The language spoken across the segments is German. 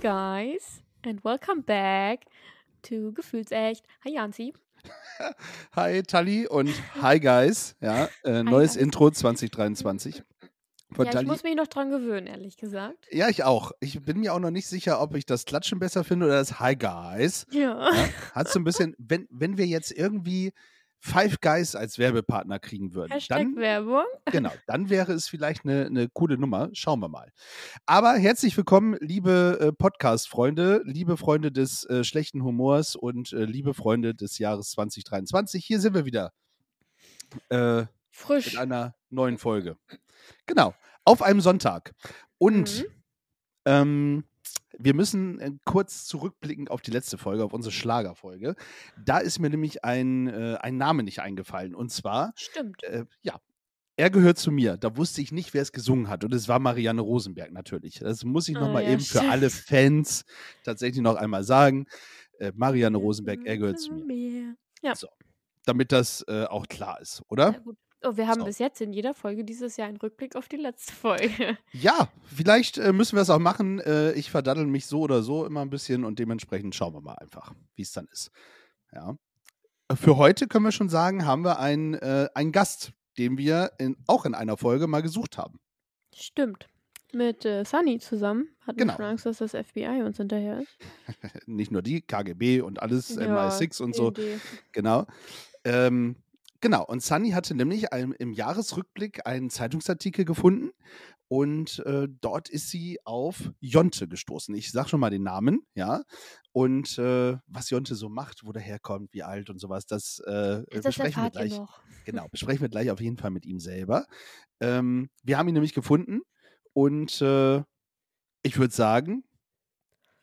guys and welcome back to Gefühlsecht. Hi Janzi. Hi Tali und hi guys. Ja, äh, neues guys. Intro 2023 von Ja, ich Tali. muss mich noch dran gewöhnen, ehrlich gesagt. ja, ich auch. Ich bin mir auch noch nicht sicher, ob ich das Klatschen besser finde oder das Hi guys. Ja. Ja, hat so ein bisschen, wenn, wenn wir jetzt irgendwie Five Guys als Werbepartner kriegen würden, Hashtag dann, Werbung. genau, dann wäre es vielleicht eine, eine coole Nummer. Schauen wir mal. Aber herzlich willkommen, liebe äh, Podcast-Freunde, liebe Freunde des äh, schlechten Humors und äh, liebe Freunde des Jahres 2023. Hier sind wir wieder. Äh, Frisch. mit einer neuen Folge. Genau, auf einem Sonntag. Und Mhm. ähm, wir müssen äh, kurz zurückblicken auf die letzte Folge, auf unsere Schlagerfolge. Da ist mir nämlich ein, äh, ein Name nicht eingefallen. Und zwar, Stimmt. äh, ja, er gehört zu mir. Da wusste ich nicht, wer es gesungen hat. Und es war Marianne Rosenberg natürlich. Das muss ich Ah, nochmal ja, eben für alle. Fans tatsächlich noch einmal sagen. Äh, Marianne Rosenberg, er gehört zu mir. Ja. So, damit das äh, auch klar ist, oder? Sehr gut. Oh, wir haben So. bis jetzt in jeder Folge dieses Jahr einen Rückblick auf die letzte Folge. Ja, vielleicht äh, müssen wir es auch machen. Äh, ich verdaddel mich so oder so immer ein bisschen und dementsprechend schauen wir mal einfach, wie es dann ist. Ja. Für heute können wir schon sagen, haben wir einen, äh, einen Gast, den wir in, auch in einer Folge mal gesucht haben. Stimmt. Mit äh, Sunny zusammen. Hatten Genau. wir schon Angst, dass das FBI uns hinterher ist. Nicht nur die, KGB und alles, Ja, MI6 und so. BND. Genau. Ähm, genau. Und Sunny hatte nämlich ein, im Jahresrückblick einen Zeitungsartikel gefunden und äh, dort ist sie auf Jonte gestoßen. Ich sag schon mal den Namen, ja. Und äh, was Jonte so macht, wo der herkommt, wie alt und sowas, das, äh, Das besprechen wir gleich. noch. Genau, besprechen wir gleich auf jeden Fall mit ihm selber. Ähm, wir haben ihn nämlich gefunden und äh, ich würde sagen,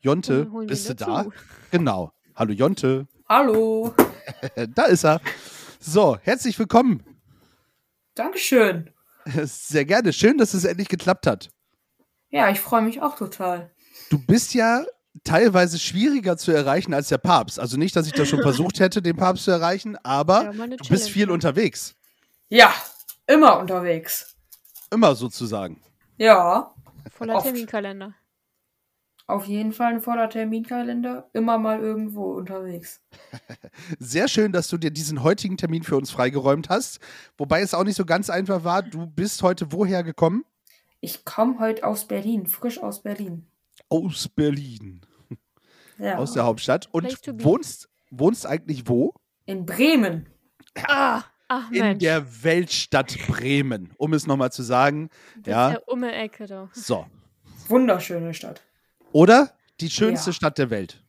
Jonte, bist du da? Genau. Hallo Jonte. Hallo, da ist er. So, herzlich willkommen. Dankeschön. Sehr gerne. Schön, dass es endlich geklappt hat. Ja, ich freue mich auch total. Du bist ja teilweise schwieriger zu erreichen als der Papst. Also nicht, dass ich das schon versucht hätte, den Papst zu erreichen, aber Ja, du bist Challenge, viel unterwegs. Ja, immer unterwegs. Immer sozusagen. Ja, Voller Oft. Terminkalender. Auf jeden Fall ein voller Terminkalender. Immer mal irgendwo unterwegs. Sehr schön, dass du dir diesen heutigen Termin für uns freigeräumt hast. Wobei es auch nicht so ganz einfach war. Du bist heute woher gekommen? Ich komme heute aus Berlin, frisch aus Berlin. Aus Berlin. Ja, Aus der Hauptstadt. Und wohnst, wohnst eigentlich wo? in Bremen. Ah, ach In Mensch. der Weltstadt Bremen. Um es nochmal zu sagen. das ja. ist ja um die Ecke da. So. Wunderschöne Stadt. Oder? Die schönste Ja. Stadt der Welt.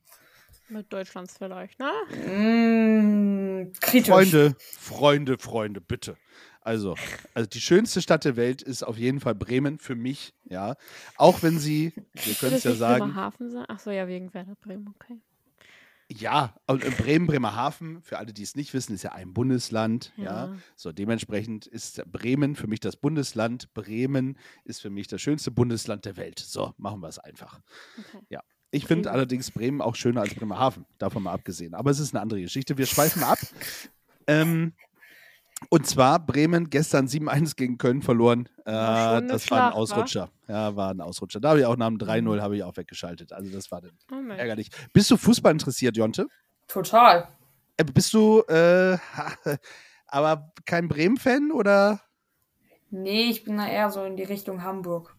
Mit Deutschlands vielleicht, ne? Mmh, kritisch. Freunde, Freunde, Freunde, bitte. Also, also die schönste Stadt der Welt ist auf jeden Fall Bremen für mich, ja. Auch wenn sie, wir können es ja sagen, Bremerhaven sein? Ach so, ja, wegen Werder Bremen, okay. Ja, und in Bremen, Bremerhaven, für alle, die es nicht wissen, ist ja ein Bundesland, ja. Ja. So, dementsprechend ist Bremen für mich das Bundesland. Bremen ist für mich das schönste Bundesland der Welt. So, machen wir es einfach. okay. Ja. Ich finde allerdings Bremen auch schöner als Bremerhaven, davon mal abgesehen. Aber es ist eine andere Geschichte. Wir schweifen ab. Ähm, und zwar Bremen gestern 7-1 gegen Köln verloren. Äh, War das war ein Schlacht? Ausrutscher. Ja, war ein Ausrutscher. Da habe ich auch nach dem 3-0 habe ich auch weggeschaltet. Also das war dann Oh ärgerlich. Bist du Fußball interessiert, Jonte? Total. Äh, bist du äh, aber kein Bremen-Fan oder? Nee, ich bin da eher so in die Richtung Hamburg.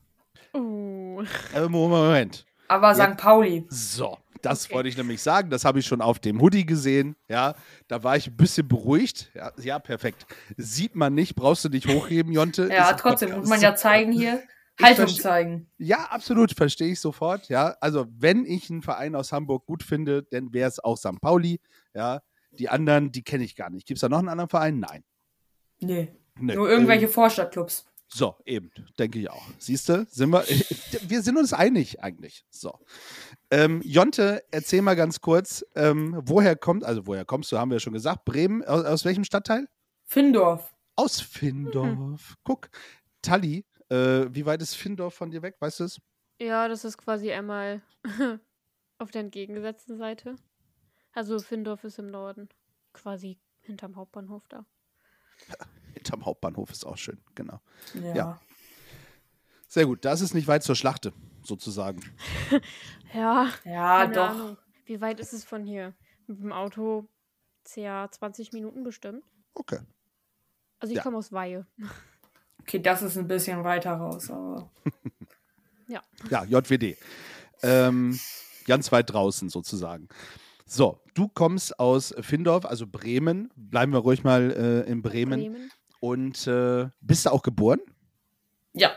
Uh. Äh, Moment. Aber Ja. St. Pauli. So, das Okay. wollte ich nämlich sagen. Das habe ich schon auf dem Hoodie gesehen. Ja, da war ich ein bisschen beruhigt. Ja, ja perfekt. Sieht man nicht, brauchst du nicht hochheben, Jonte. Ist Ja, ein trotzdem muss man ja zeigen hier. Haltung zeigen. Ja, absolut, verstehe ich sofort. Ja, also wenn ich einen Verein aus Hamburg gut finde, dann wäre es auch St. Pauli. Ja, die anderen, die kenne ich gar nicht. Gibt es da noch einen anderen Verein? Nein. Nee. Nee. Nur irgendwelche Ähm, Vorstadtclubs. So, eben, denke ich auch. Siehst du, sind wir, wir sind uns einig eigentlich. So. Ähm, Jonte, erzähl mal ganz kurz, ähm, woher kommt, also woher kommst du, haben wir ja schon gesagt. Bremen, aus, aus welchem Stadtteil? Findorf. Aus Findorf. Guck, Tali, äh, wie weit ist Findorf von dir weg? Weißt du es? Ja, das ist quasi einmal auf der entgegengesetzten Seite. Also Findorf ist im Norden. Quasi hinterm Hauptbahnhof da. Hinterm Hauptbahnhof ist auch schön, genau. Ja. Ja. Sehr gut, das ist nicht weit zur Schlachte, sozusagen. Ja, Ja, keine doch. Ahnung. Wie weit ist es von hier? Mit dem Auto ca. 20 Minuten bestimmt. Okay. Also ich Ja. komme aus Weihe. Okay, das ist ein bisschen weiter raus, aber. Ja, JWD. Ähm, ganz weit draußen sozusagen. So, du kommst aus Findorf, also Bremen. Bleiben wir ruhig mal äh, in Bremen. Bremen. Und äh, bist du auch geboren? Ja.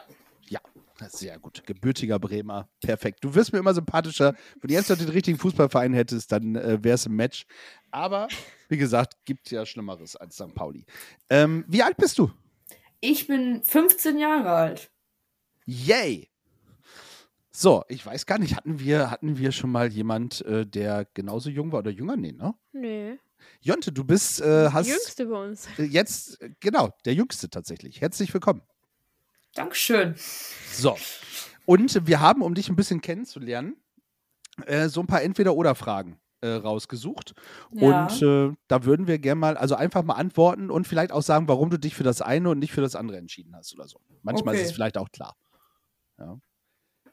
Ja, sehr gut. Gebürtiger Bremer. Perfekt. Du wirst mir immer sympathischer. Wenn du jetzt noch den richtigen Fußballverein hättest, dann äh, wäre es ein Match. Aber wie gesagt, gibt ja Schlimmeres als St. Pauli. Ähm, wie alt bist du? Ich bin 15 Jahre alt. Yay! So, ich weiß gar nicht, hatten wir, hatten wir schon mal jemand, äh, der genauso jung war oder jünger? Nee, ne? Nö. Jonte, du bist, äh, hast Jüngste bei uns. äh, jetzt, äh, genau, der Jüngste tatsächlich. Herzlich willkommen. Dankeschön. So. Und wir haben, um dich ein bisschen kennenzulernen, äh, so ein paar Entweder-Oder-Fragen äh, rausgesucht. Ja. Und äh, da würden wir gerne mal, also einfach mal antworten und vielleicht auch sagen, warum du dich für das eine und nicht für das andere entschieden hast oder so. Manchmal ist Okay. es vielleicht auch klar. Ja.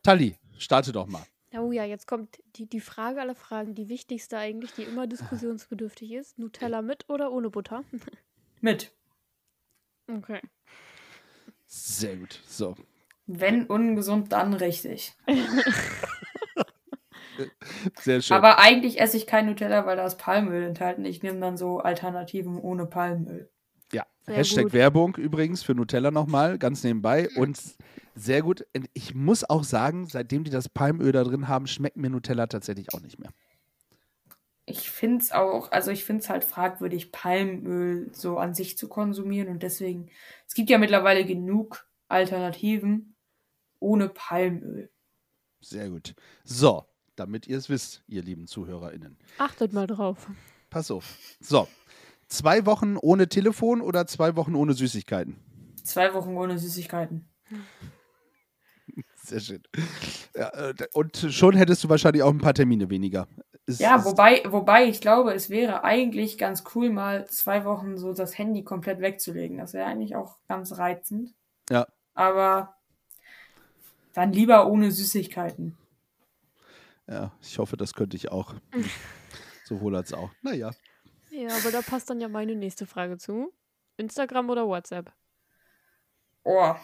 Tali, starte doch mal. Oh ja, jetzt kommt die, die Frage aller Fragen, die wichtigste eigentlich, die immer diskussionsbedürftig ist. Nutella mit oder ohne Butter? Mit. Okay. Sehr gut. So. Wenn ungesund, dann richtig. Sehr schön. Aber eigentlich esse ich kein Nutella, weil da ist Palmöl enthalten. Ich nehme dann so Alternativen ohne Palmöl. ja, Sehr Hashtag gut. Werbung übrigens für Nutella nochmal, ganz nebenbei. Und sehr gut. Und Ich muss auch sagen, seitdem die das Palmöl da drin haben, schmeckt mir Nutella tatsächlich auch nicht mehr. Ich finde es auch, also ich finde es halt fragwürdig, Palmöl so an sich zu konsumieren. Und deswegen, es gibt ja mittlerweile genug Alternativen ohne Palmöl. Sehr gut. So, damit ihr es wisst, ihr lieben ZuhörerInnen. Achtet mal drauf. Pass auf. So, zwei Wochen ohne Telefon oder zwei Wochen ohne Süßigkeiten? Zwei Wochen ohne Süßigkeiten. Sehr schön. Ja, äh, und schon hättest du wahrscheinlich auch ein paar Termine weniger. Ist- Ja, wobei, wobei ich glaube, es wäre eigentlich ganz cool, mal zwei Wochen so das Handy komplett wegzulegen. Das wäre eigentlich auch ganz reizend. Ja. Aber dann lieber ohne Süßigkeiten. Ja, ich hoffe, das könnte ich auch. Sowohl als auch. Naja. Ja, aber da passt dann ja meine nächste Frage zu. Instagram oder WhatsApp? Oh.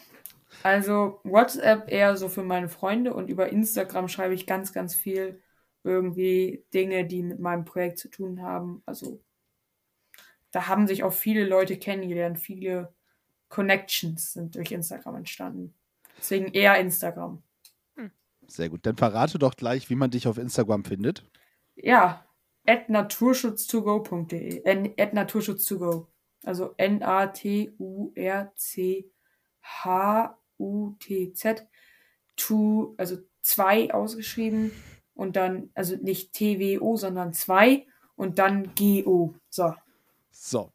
Also WhatsApp eher so für meine Freunde und über Instagram schreibe ich ganz, ganz viel irgendwie Dinge, die mit meinem Projekt zu tun haben. Also da haben sich auch viele Leute kennengelernt, viele Connections sind durch Instagram entstanden. Deswegen eher Instagram. Sehr gut. Dann verrate doch gleich, wie man dich auf Instagram findet. Ja, at naturschutz2go.de. Äh, at naturschutz2go. Also N-A-T-U-R-C-H-U-T-Z. To, also zwei ausgeschrieben und dann, also nicht T-W-O, sondern zwei und dann G-O. So. So.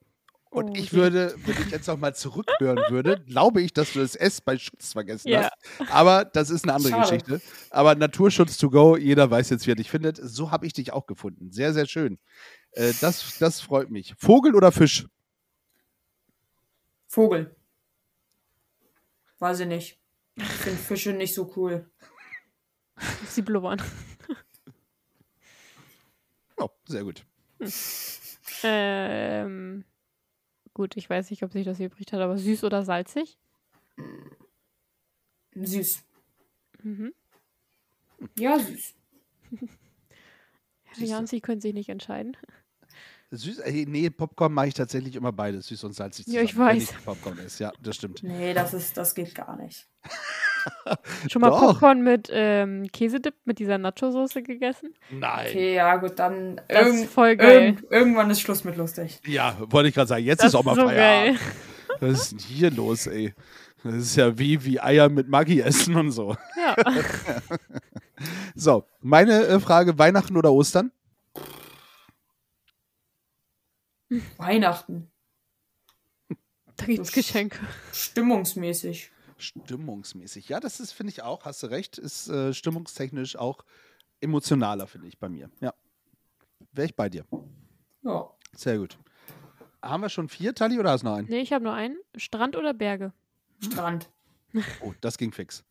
Und Oh, ich würde, wenn ich jetzt nochmal zurückhören würde, glaube ich, dass du das S bei Schutz vergessen Ja. hast. Aber das ist eine andere Schade. Geschichte. Aber Naturschutz to go, jeder weiß jetzt, wer dich findet. So habe ich dich auch gefunden. Sehr, sehr schön. Äh, das, das freut mich. Vogel oder Fisch? Vogel. Weiß ich nicht. Ich finde Fische nicht so cool. Sie blubbern. Oh, sehr gut. Ähm, gut, ich weiß nicht, ob sich das übrig hat, aber süß oder salzig? Süß. Mhm. Ja, süß. Herr Janzi können sich nicht entscheiden. Süß, äh, nee, Popcorn mache ich tatsächlich immer beides, süß und salzig Ja, ich zusammen, wenn weiß. Popcorn ist. Ja, das stimmt. Nee, das ist, das geht gar nicht. Schon mal Doch. Popcorn mit ähm, Käsedip mit dieser Nacho-Soße gegessen? Nein. Okay, ja, gut, dann Das irgend, ist voll geil. irgend, irgendwann ist Schluss mit lustig. Ja, wollte ich gerade sagen. Jetzt Das ist auch mal so Feierabend. geil. Was ist denn hier los, ey? Das ist ja wie, wie Eier mit Maggi essen und so. Ja. So, meine äh, Frage: Weihnachten oder Ostern? Weihnachten. Da gibt's Geschenke. Stimmungsmäßig. Stimmungsmäßig. Ja, das ist, finde ich auch, hast du recht, ist äh, stimmungstechnisch auch emotionaler, finde ich, bei mir. Ja. Wäre ich bei dir. Ja. Sehr gut. Haben wir schon vier, Tali, oder hast du noch einen? Nee, ich habe nur einen. Strand oder Berge? Strand. Oh, das ging fix.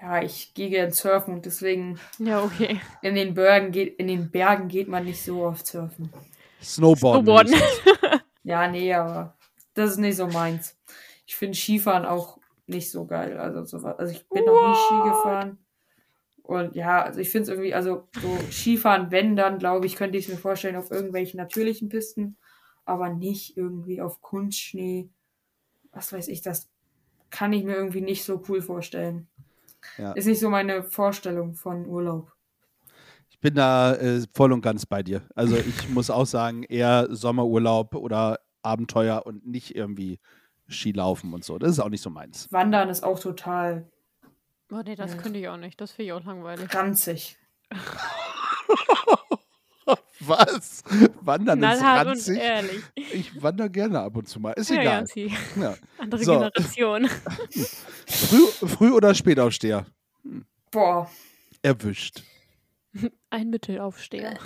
Ja, ich gehe gern surfen und deswegen Ja, okay. in den Bergen geht, in den Bergen geht man nicht so oft surfen. Snowboarden. Snowboarden. Ja, nee, aber das ist nicht so meins. Ich finde Skifahren auch nicht so geil. Also, so, also ich bin noch nie Ski gefahren. Und ja, also ich finde es irgendwie, also so Skifahren, wenn dann, glaube ich, könnte ich es mir vorstellen auf irgendwelchen natürlichen Pisten, aber nicht irgendwie auf Kunstschnee. Was weiß ich, das kann ich mir irgendwie nicht so cool vorstellen. Ja. Ist nicht so meine Vorstellung von Urlaub. Ich bin da äh, voll und ganz bei dir. Also ich muss auch sagen, eher Sommerurlaub oder Abenteuer und nicht irgendwie Skilaufen und so. Das ist auch nicht so meins. Wandern ist auch total Oh nee, das Ja. könnte ich auch nicht. Das finde ich auch langweilig. ranzig. Was? Wandern ist Knallhart und ranzig? ehrlich. Ich wandere gerne ab und zu mal. Ist Ja, egal. Ja. Andere So. Generation. Früh, früh oder Spätaufsteher? Boah, Erwischt. Ein Mittelaufsteher.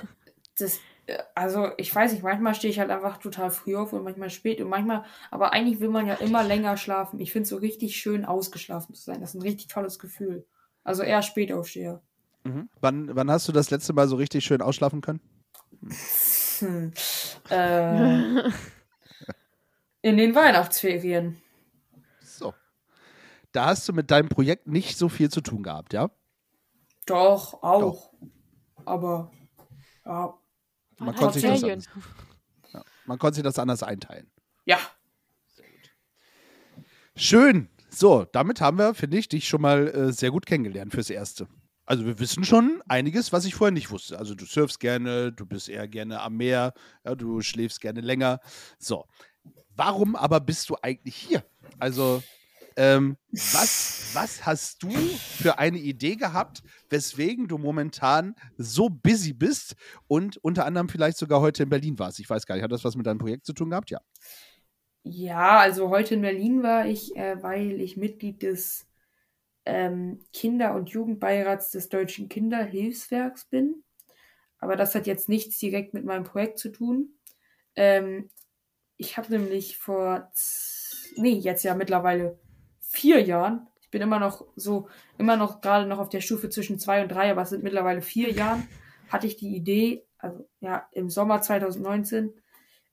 das, äh, also ich weiß nicht, manchmal stehe ich halt einfach total früh auf und manchmal spät und manchmal, aber eigentlich will man ja immer länger schlafen. Ich finde es so richtig schön, ausgeschlafen zu sein. Das ist ein richtig tolles Gefühl. Also eher Spätaufsteher. Wann, wann hast du das letzte Mal so richtig schön ausschlafen können? Hm. Äh, in den Weihnachtsferien. So. Da hast du mit deinem Projekt nicht so viel zu tun gehabt, ja? Doch, auch. Aber ja, Man konnte, sich das anders, man konnte sich das anders einteilen. ja. Schön. So, damit haben wir, finde ich, dich schon mal äh, sehr gut kennengelernt fürs Erste. Also wir wissen schon einiges, was ich vorher nicht wusste. Also du surfst gerne, du bist eher gerne am Meer, ja, du schläfst gerne länger. So, warum aber bist du eigentlich hier? Also ähm, was, was hast du für eine Idee gehabt, weswegen du momentan so busy bist und unter anderem vielleicht sogar heute in Berlin warst? Ich weiß gar nicht, hat das was mit deinem Projekt zu tun gehabt? Ja. Ja, also heute in Berlin war ich, äh, weil ich Mitglied des ähm, Kinder- und Jugendbeirats des Deutschen Kinderhilfswerks bin. Aber das hat jetzt nichts direkt mit meinem Projekt zu tun. Ähm, ich habe nämlich vor, nee, jetzt ja mittlerweile vier Jahren, ich bin immer noch so, immer noch gerade noch auf der Stufe zwischen zwei und drei, aber es sind mittlerweile vier Jahren, hatte ich die Idee, also ja, im Sommer 2019,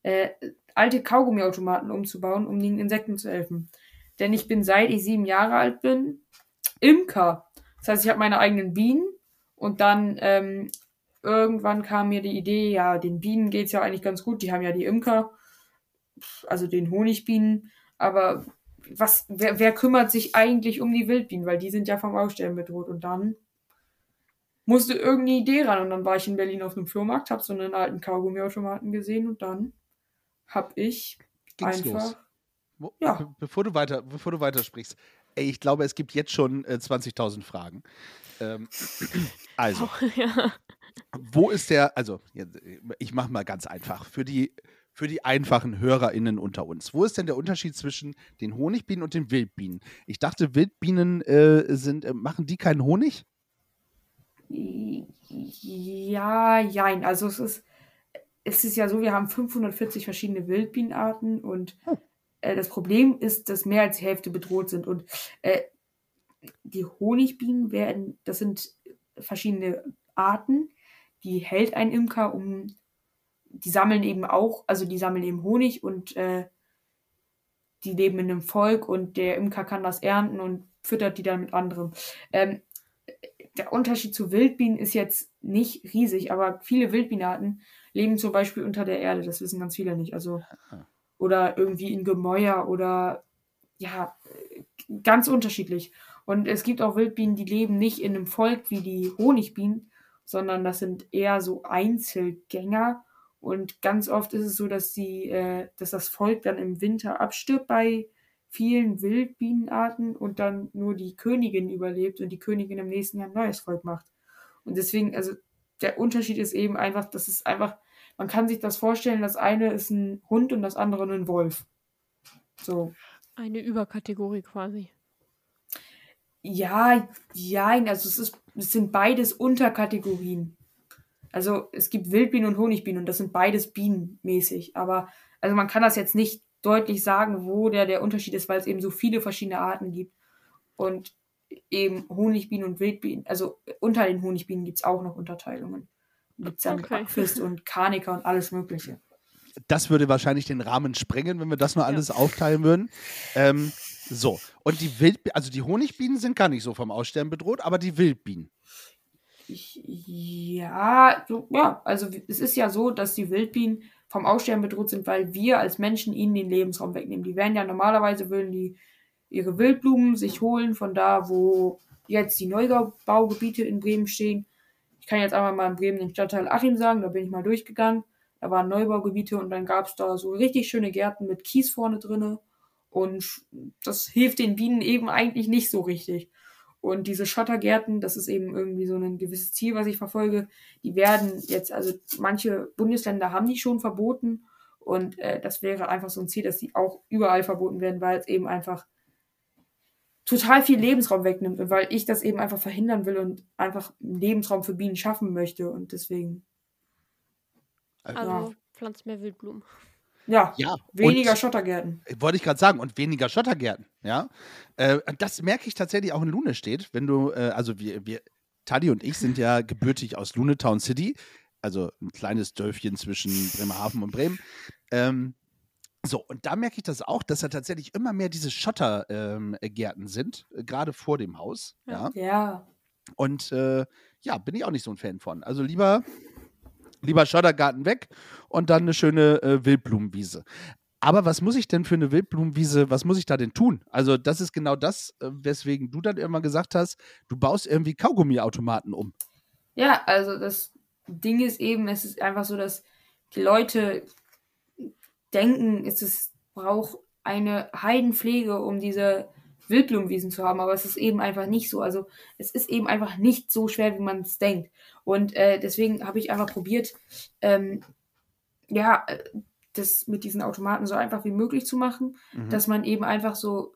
äh, alte Kaugummiautomaten umzubauen, um den Insekten zu helfen. Denn ich bin seit ich sieben Jahre alt bin Imker. Das heißt, ich habe meine eigenen Bienen und dann ähm, irgendwann kam mir die Idee, ja, den Bienen geht's ja eigentlich ganz gut, die haben ja die Imker, also den Honigbienen, aber was, wer, wer kümmert sich eigentlich um die Wildbienen, weil die sind ja vom Aussterben bedroht und dann musste irgendeine Idee ran und dann war ich in Berlin auf einem Flohmarkt, habe so einen alten Kaugummiautomaten gesehen und dann habe ich Ging's einfach los? Wo, Ja. be bevor du weiter, bevor du weitersprichst, ey, ich glaube, es gibt jetzt schon äh, 20.000 Fragen. Ähm, also, ja. wo ist der, also, ich mache mal ganz einfach, für die, für die einfachen HörerInnen unter uns, wo ist denn der Unterschied zwischen den Honigbienen und den Wildbienen? Ich dachte, Wildbienen äh, sind, äh, machen die keinen Honig? Ja, jein. Also es ist, es ist ja so, wir haben 540 verschiedene Wildbienenarten und äh, das Problem ist, dass mehr als die Hälfte bedroht sind. Und äh, die Honigbienen werden, das sind verschiedene Arten, die hält ein Imker, um die sammeln eben auch, also die sammeln eben Honig und äh, die leben in einem Volk und der Imker kann das ernten und füttert die dann mit anderem. Ähm, der Unterschied zu Wildbienen ist jetzt nicht riesig, aber viele Wildbienenarten leben zum Beispiel unter der Erde. Das wissen ganz viele nicht. Also oder irgendwie in Gemäuer oder ja ganz unterschiedlich. Und es gibt auch Wildbienen, die leben nicht in einem Volk wie die Honigbienen, sondern das sind eher so Einzelgänger. Und ganz oft ist es so, dass die, äh, dass das Volk dann im Winter abstirbt bei vielen Wildbienenarten und dann nur die Königin überlebt und die Königin im nächsten Jahr ein neues Volk macht. Und deswegen, also der Unterschied ist eben einfach, dass es einfach, man kann sich das vorstellen, das eine ist ein Hund und das andere ein Wolf. So. Eine Überkategorie quasi. Ja, ja, also es, ist, es sind beides Unterkategorien. Also es gibt Wildbienen und Honigbienen und das sind beides bienenmäßig. Aber also man kann das jetzt nicht deutlich sagen, wo der, der Unterschied ist, weil es eben so viele verschiedene Arten gibt. Und eben Honigbienen und Wildbienen, also unter den Honigbienen gibt es auch noch Unterteilungen. Gibt es dann Okay. Backfist und Karniker und alles Mögliche. Das würde wahrscheinlich den Rahmen sprengen, wenn wir das nur alles aufteilen würden. Ähm, so, und die Wildbienen, also die Honigbienen sind gar nicht so vom Aussterben bedroht, aber die Wildbienen. Ich, ja, so, ja, also es ist ja so, dass die Wildbienen vom Aussterben bedroht sind, weil wir als Menschen ihnen den Lebensraum wegnehmen. Die werden ja normalerweise, würden die ihre Wildblumen sich holen von da, wo jetzt die Neubaugebiete in Bremen stehen. Ich kann jetzt einmal mal in Bremen den Stadtteil Achim sagen, da bin ich mal durchgegangen. Da waren Neubaugebiete und dann gab es da so richtig schöne Gärten mit Kies vorne drinne. Und das hilft den Bienen eben eigentlich nicht so richtig. Und diese Schottergärten, das ist eben irgendwie so ein gewisses Ziel, was ich verfolge. Die werden jetzt, also manche Bundesländer haben die schon verboten. Und äh, das wäre einfach so ein Ziel, dass die auch überall verboten werden, weil es eben einfach total viel Lebensraum wegnimmt und weil ich das eben einfach verhindern will und einfach einen Lebensraum für Bienen schaffen möchte. Und deswegen, Also pflanzt mehr Wildblumen. Ja, Ja, weniger und- Schottergärten. Wollte ich gerade sagen, und weniger Schottergärten, ja. Äh, das merke ich tatsächlich auch in Lunestedt, wenn du, äh, also wir, wir, Taddy und ich sind ja gebürtig aus Lunetown City, also ein kleines Dörfchen zwischen Bremerhaven und Bremen. Ähm, so, und da merke ich das auch, dass da tatsächlich immer mehr diese Schottergärten ähm, Gärten sind, äh, gerade vor dem Haus, ja. Ja. Ja, Und äh, ja, bin ich auch nicht so ein Fan von. Also lieber, lieber Schottergarten weg und dann eine schöne äh, Wildblumenwiese. Aber was muss ich denn für eine Wildblumenwiese, was muss ich da denn tun? Also, das ist genau das, äh, weswegen du dann irgendwann gesagt hast, du baust irgendwie Kaugummiautomaten um. Ja, also das Ding ist eben, es ist einfach so, dass die Leute denken, es ist, braucht eine Heidenpflege, um diese Wildblumenwiesen zu haben, aber es ist eben einfach nicht so. Also es ist eben einfach nicht so schwer, wie man es denkt. Und äh, deswegen habe ich einfach probiert, ähm, ja, das mit diesen Automaten so einfach wie möglich zu machen, Mhm. dass man eben einfach so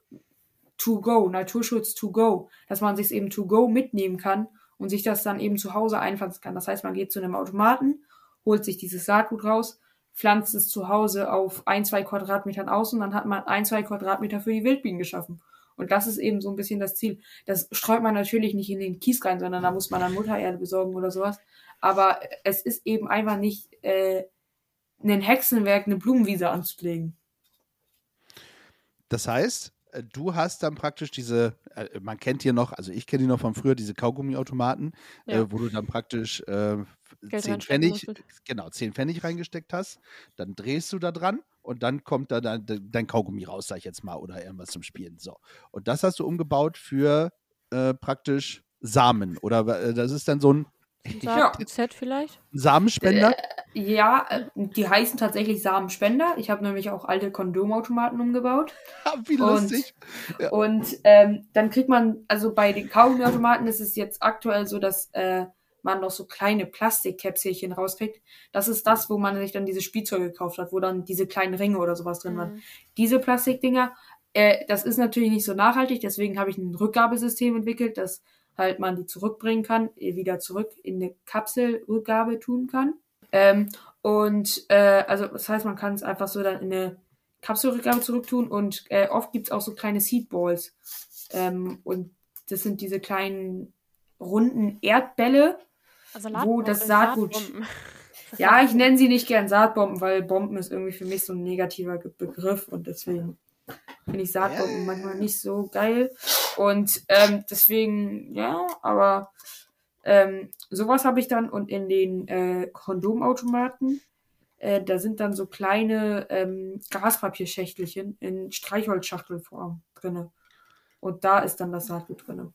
to go, Naturschutz to go, dass man sich eben to go mitnehmen kann und sich das dann eben zu Hause einpflanzen kann. Das heißt, man geht zu einem Automaten, holt sich dieses Saatgut raus, pflanzt es zu Hause auf ein, zwei Quadratmetern aus und dann hat man ein, zwei Quadratmeter für die Wildbienen geschaffen. Und das ist eben so ein bisschen das Ziel. Das streut man natürlich nicht in den Kies rein, sondern da muss man dann Muttererde besorgen oder sowas. Aber es ist eben einfach nicht äh, ein Hexenwerk, eine Blumenwiese anzulegen. Das heißt, äh, du hast dann praktisch diese, äh, man kennt hier noch, also ich kenne die noch von früher, diese Kaugummiautomaten, Ja. äh, wo du dann praktisch äh, Geld 10 reinstecken Pfennig, genau, 10 Pfennig reingesteckt hast, dann drehst du da dran und dann kommt da dein, dein Kaugummi raus, sag ich jetzt mal, oder irgendwas zum Spielen. So. Und das hast du umgebaut für äh, praktisch Samen. Oder äh, das ist dann so ein Ja. Saat-Set vielleicht? Samenspender. Ja, äh, die heißen tatsächlich Samenspender. Ich habe nämlich auch alte Kondomautomaten umgebaut. Wie und- lustig. Ja. Und ähm, dann kriegt man, also bei den Kaugummiautomaten ist es jetzt aktuell so, dass äh, man noch so kleine Plastikkäpselchen rauskriegt. Das ist das, wo man sich dann diese Spielzeuge gekauft hat, wo dann diese kleinen Ringe oder sowas drin waren. Mhm. Diese Plastikdinger, äh, das ist natürlich nicht so nachhaltig, deswegen habe ich ein Rückgabesystem entwickelt, dass halt man die zurückbringen kann, äh, wieder zurück in eine Kapselrückgabe tun kann. Ähm, und äh, also das heißt, man kann es einfach so dann in eine Kapselrückgabe zurücktun und äh, oft gibt es auch so kleine Seedballs. Ähm, und das sind diese kleinen runden Erdbälle, Also Wo das äh, Saatgut- Saatbomben. ja, ich nenne sie nicht gern Saatbomben, weil Bomben ist irgendwie für mich so ein negativer Begriff und deswegen finde ich Saatbomben manchmal nicht so geil. Und ähm, deswegen, ja, aber ähm, sowas habe ich dann und in den äh, Kondomautomaten, äh, da sind dann so kleine ähm, Gaspapierschächtelchen in Streichholzschachtelform drinne. Und da ist dann das Saatgut drinne.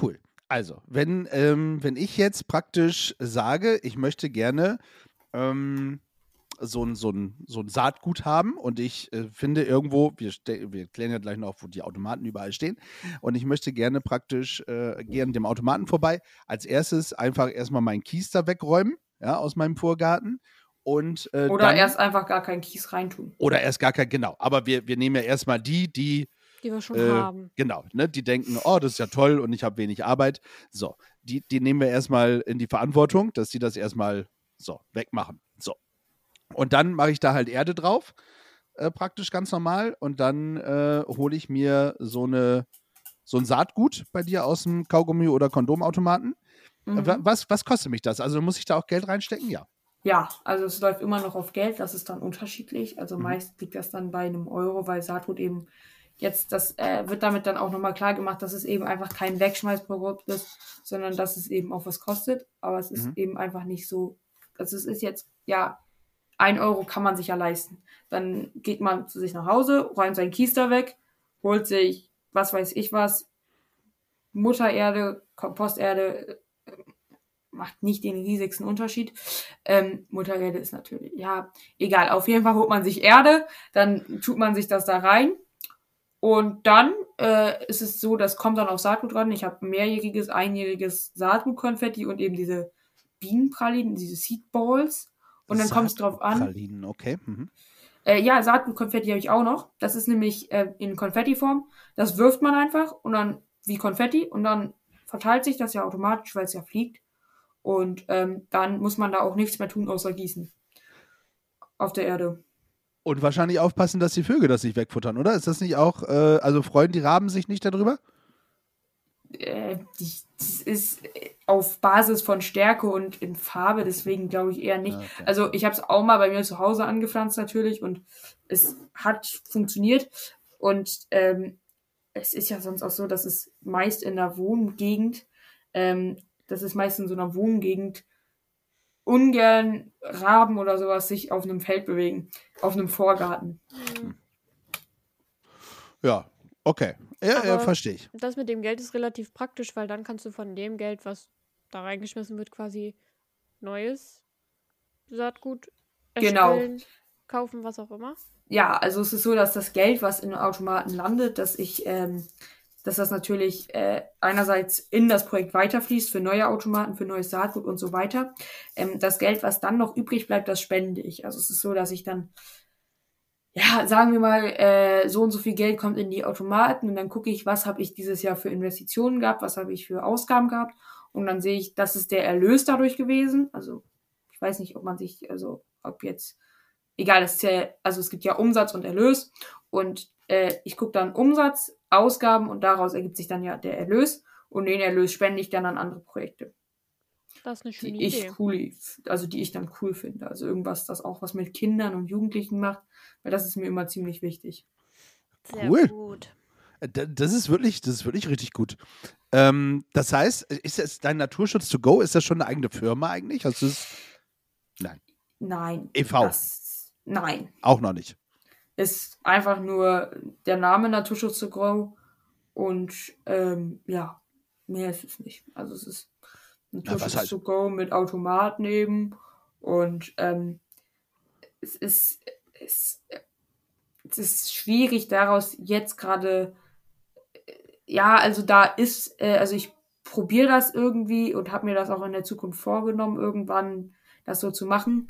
Cool. Also, wenn, ähm, wenn ich jetzt praktisch sage, ich möchte gerne ähm, so ein, so ein, so ein Saatgut haben und ich äh, finde irgendwo, wir, wir klären ja gleich noch, wo die Automaten überall stehen und ich möchte gerne praktisch, äh, gehe an dem Automaten vorbei, als erstes einfach erstmal meinen Kies da wegräumen, ja, aus meinem Vorgarten und äh, Oder dann, erst einfach gar keinen Kies reintun. oder erst gar kein, genau, aber wir, wir nehmen ja erstmal die, die Die wir schon äh, haben. Genau, ne? die denken, oh, das ist ja toll und ich habe wenig Arbeit. So, die, die nehmen wir erstmal in die Verantwortung, dass die das erstmal so wegmachen. So. Und dann mache ich da halt Erde drauf, äh, praktisch ganz normal. Und dann äh, hole ich mir so eine so ein Saatgut bei dir aus dem Kaugummi- oder Kondomautomaten. Mhm. Wa- Was, was kostet mich das? Also muss ich da auch Geld reinstecken? Ja. Ja, also es läuft immer noch auf Geld, das ist dann unterschiedlich. Mhm. Also meist liegt das dann bei einem Euro, weil Saatgut eben jetzt, das äh, wird damit dann auch nochmal klar gemacht, dass es eben einfach kein Wegschmeißprodukt ist, sondern dass es eben auch was kostet. Aber es ist Mhm. eben einfach nicht so, also es ist jetzt, ja, ein Euro kann man sich ja leisten. Dann geht man zu sich nach Hause, räumt seinen Kies da weg, holt sich, was weiß ich was, Muttererde, Komposterde, äh, macht nicht den riesigsten Unterschied. Ähm, Muttererde ist natürlich, ja, egal. Auf jeden Fall holt man sich Erde, dann tut man sich das da rein. Und dann äh, ist es so, das kommt dann auf Saatgut ran. Ich habe mehrjähriges, einjähriges Saatgutkonfetti und eben diese Bienenpralinen, diese Seed Balls. Und dann kommt es drauf an. Pralinen, okay. Mhm. Äh, ja, Saatgutkonfetti habe ich auch noch. Das ist nämlich äh, in Konfettiform. Das wirft man einfach und dann wie Konfetti und dann verteilt sich das ja automatisch, weil es ja fliegt. Und ähm, dann muss man da auch nichts mehr tun, außer gießen. Auf der Erde. Und wahrscheinlich aufpassen, dass die Vögel das nicht wegfuttern, oder? Ist das nicht auch, äh, also freuen die Raben sich nicht darüber? Äh, die, das ist äh, auf Basis von Stärke und in Farbe, deswegen glaube ich eher nicht. Okay. Also ich habe es auch mal bei mir zu Hause angepflanzt natürlich und es hat funktioniert. Und ähm, es ist ja sonst auch so, dass es meist in der Wohngegend, ähm, das ist meist in so einer Wohngegend, ungern Raben oder sowas sich auf einem Feld bewegen, auf einem Vorgarten. Ja, okay. Ja, ja verstehe ich. Das mit dem Geld ist relativ praktisch, weil dann kannst du von dem Geld, was da reingeschmissen wird, quasi neues Saatgut Genau. erstellen, kaufen, was auch immer. ja, also es ist so, dass das Geld, was in den Automaten landet, dass ich, ähm, dass das natürlich äh, einerseits in das Projekt weiterfließt für neue Automaten, für neues Saatgut und so weiter. Ähm, das Geld, was dann noch übrig bleibt, das spende ich. Also es ist so, dass ich dann, ja, sagen wir mal, äh, so und so viel Geld kommt in die Automaten und dann gucke ich, was habe ich dieses Jahr für Investitionen gehabt, was habe ich für Ausgaben gehabt und dann sehe ich, das ist der Erlös dadurch gewesen. Also ich weiß nicht, ob man sich, also ob jetzt egal, es ist ja, also es gibt ja Umsatz und Erlös und äh, ich gucke dann Umsatz, Ausgaben und daraus ergibt sich dann ja der Erlös und den Erlös spende ich dann an andere Projekte, Das ist eine die schöne ich Idee. cool, also die ich dann cool finde. Also irgendwas, das auch was mit Kindern und Jugendlichen macht, weil das ist mir immer ziemlich wichtig. Sehr Cool. gut. Äh, da- Das ist wirklich, das ist wirklich richtig gut. Ähm, das heißt, ist das dein Naturschutz to go? Ist das schon eine eigene Firma eigentlich? Hast du es Nein. e.V. Das, nein. auch noch nicht? Ist einfach nur der Name Naturschutz to Grow und ähm, ja, mehr ist es nicht. Also es ist Naturschutz halt- to Go mit Automaten eben und ähm, es ist es, es ist schwierig daraus jetzt gerade ja, also da ist, äh, also ich probiere das irgendwie und habe mir das auch in der Zukunft vorgenommen, irgendwann das so zu machen.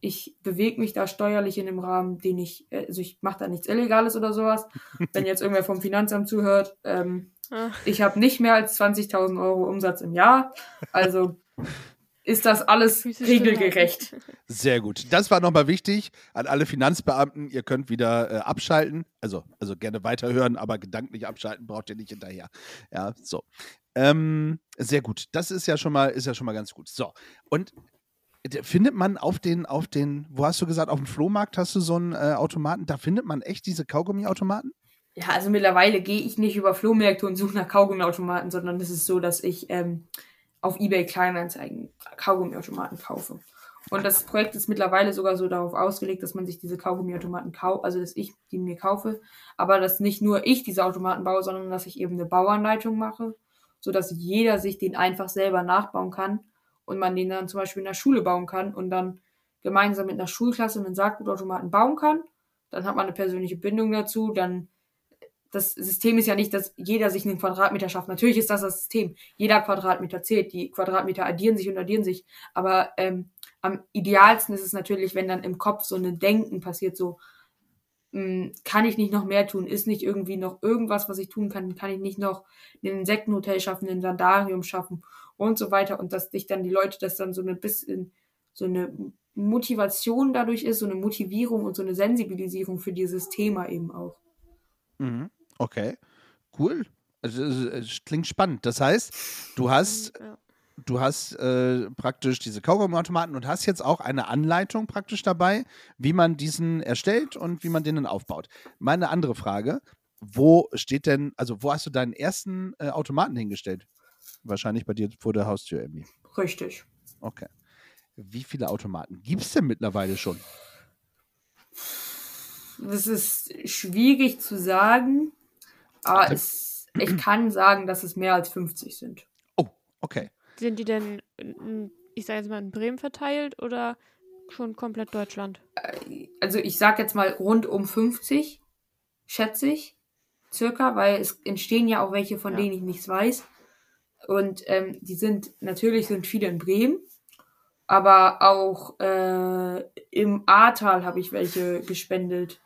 Ich bewege mich da steuerlich in dem Rahmen, den ich, äh, also ich mache da nichts Illegales oder sowas. Wenn jetzt irgendwer vom Finanzamt zuhört, ähm, Ah, ich habe nicht mehr als 20.000 Euro Umsatz im Jahr, also ist das alles regelgerecht. Sehr gut. Das war nochmal wichtig an alle Finanzbeamten. Ihr könnt wieder äh, abschalten. Also, also gerne weiterhören, aber gedanklich abschalten braucht ihr nicht hinterher. Ja, so. Ähm, sehr gut. Das ist ja schon mal, ist ja schon mal ganz gut. So. Und findet man auf den, auf den, wo hast du gesagt, auf dem Flohmarkt hast du so einen äh, Automaten, da findet man echt diese Kaugummiautomaten? Ja, also mittlerweile gehe ich nicht über Flohmärkte und suche nach Kaugummiautomaten, sondern es ist so, dass ich ähm, auf eBay Kleinanzeigen Kaugummiautomaten kaufe. Und das Projekt ist mittlerweile sogar so darauf ausgelegt, dass man sich diese Kaugummiautomaten kauft, also dass ich die mir kaufe, aber dass nicht nur ich diese Automaten baue, sondern dass ich eben eine Bauanleitung mache, sodass jeder sich den einfach selber nachbauen kann und man den dann zum Beispiel in der Schule bauen kann und dann gemeinsam mit einer Schulklasse einen Saatgutautomaten bauen kann. Dann hat man eine persönliche Bindung dazu. Dann das System ist ja nicht, dass jeder sich einen Quadratmeter schafft. Natürlich ist das das System. Jeder Quadratmeter zählt. Die Quadratmeter addieren sich und addieren sich. Aber ähm, am idealsten ist es natürlich, wenn dann im Kopf so ein Denken passiert, so hm, kann ich nicht noch mehr tun? Ist nicht irgendwie noch irgendwas, was ich tun kann? Kann ich nicht noch ein Insektenhotel schaffen, ein Sandarium schaffen und so weiter? Und dass sich dann die Leute das dann so ein bisschen so eine Motivation dadurch ist, so eine Motivierung und so eine Sensibilisierung für dieses Thema eben auch. Mhm. Okay, cool. Also, es klingt spannend. Das heißt, du hast, ja. du hast äh, praktisch diese Kaugummiautomaten und hast jetzt auch eine Anleitung praktisch dabei, wie man diesen erstellt und wie man den dann aufbaut. Meine andere Frage: Wo steht denn, also wo hast du deinen ersten äh, Automaten hingestellt? Wahrscheinlich bei dir vor der Haustür, Emmy. Richtig. Okay. Wie viele Automaten gibt es denn mittlerweile schon? Das ist schwierig zu sagen. Aber es, ich kann sagen, dass es mehr als 50 sind. Oh, okay. Sind die denn, ich sage jetzt mal, in Bremen verteilt oder schon komplett Deutschland? Äh, also ich sage jetzt mal rund um 50, schätze ich, circa, weil es entstehen ja auch welche, von ja. denen ich nichts weiß. Und ähm, die sind, natürlich sind viele in Bremen, aber auch äh, im Ahrtal habe ich welche gespendet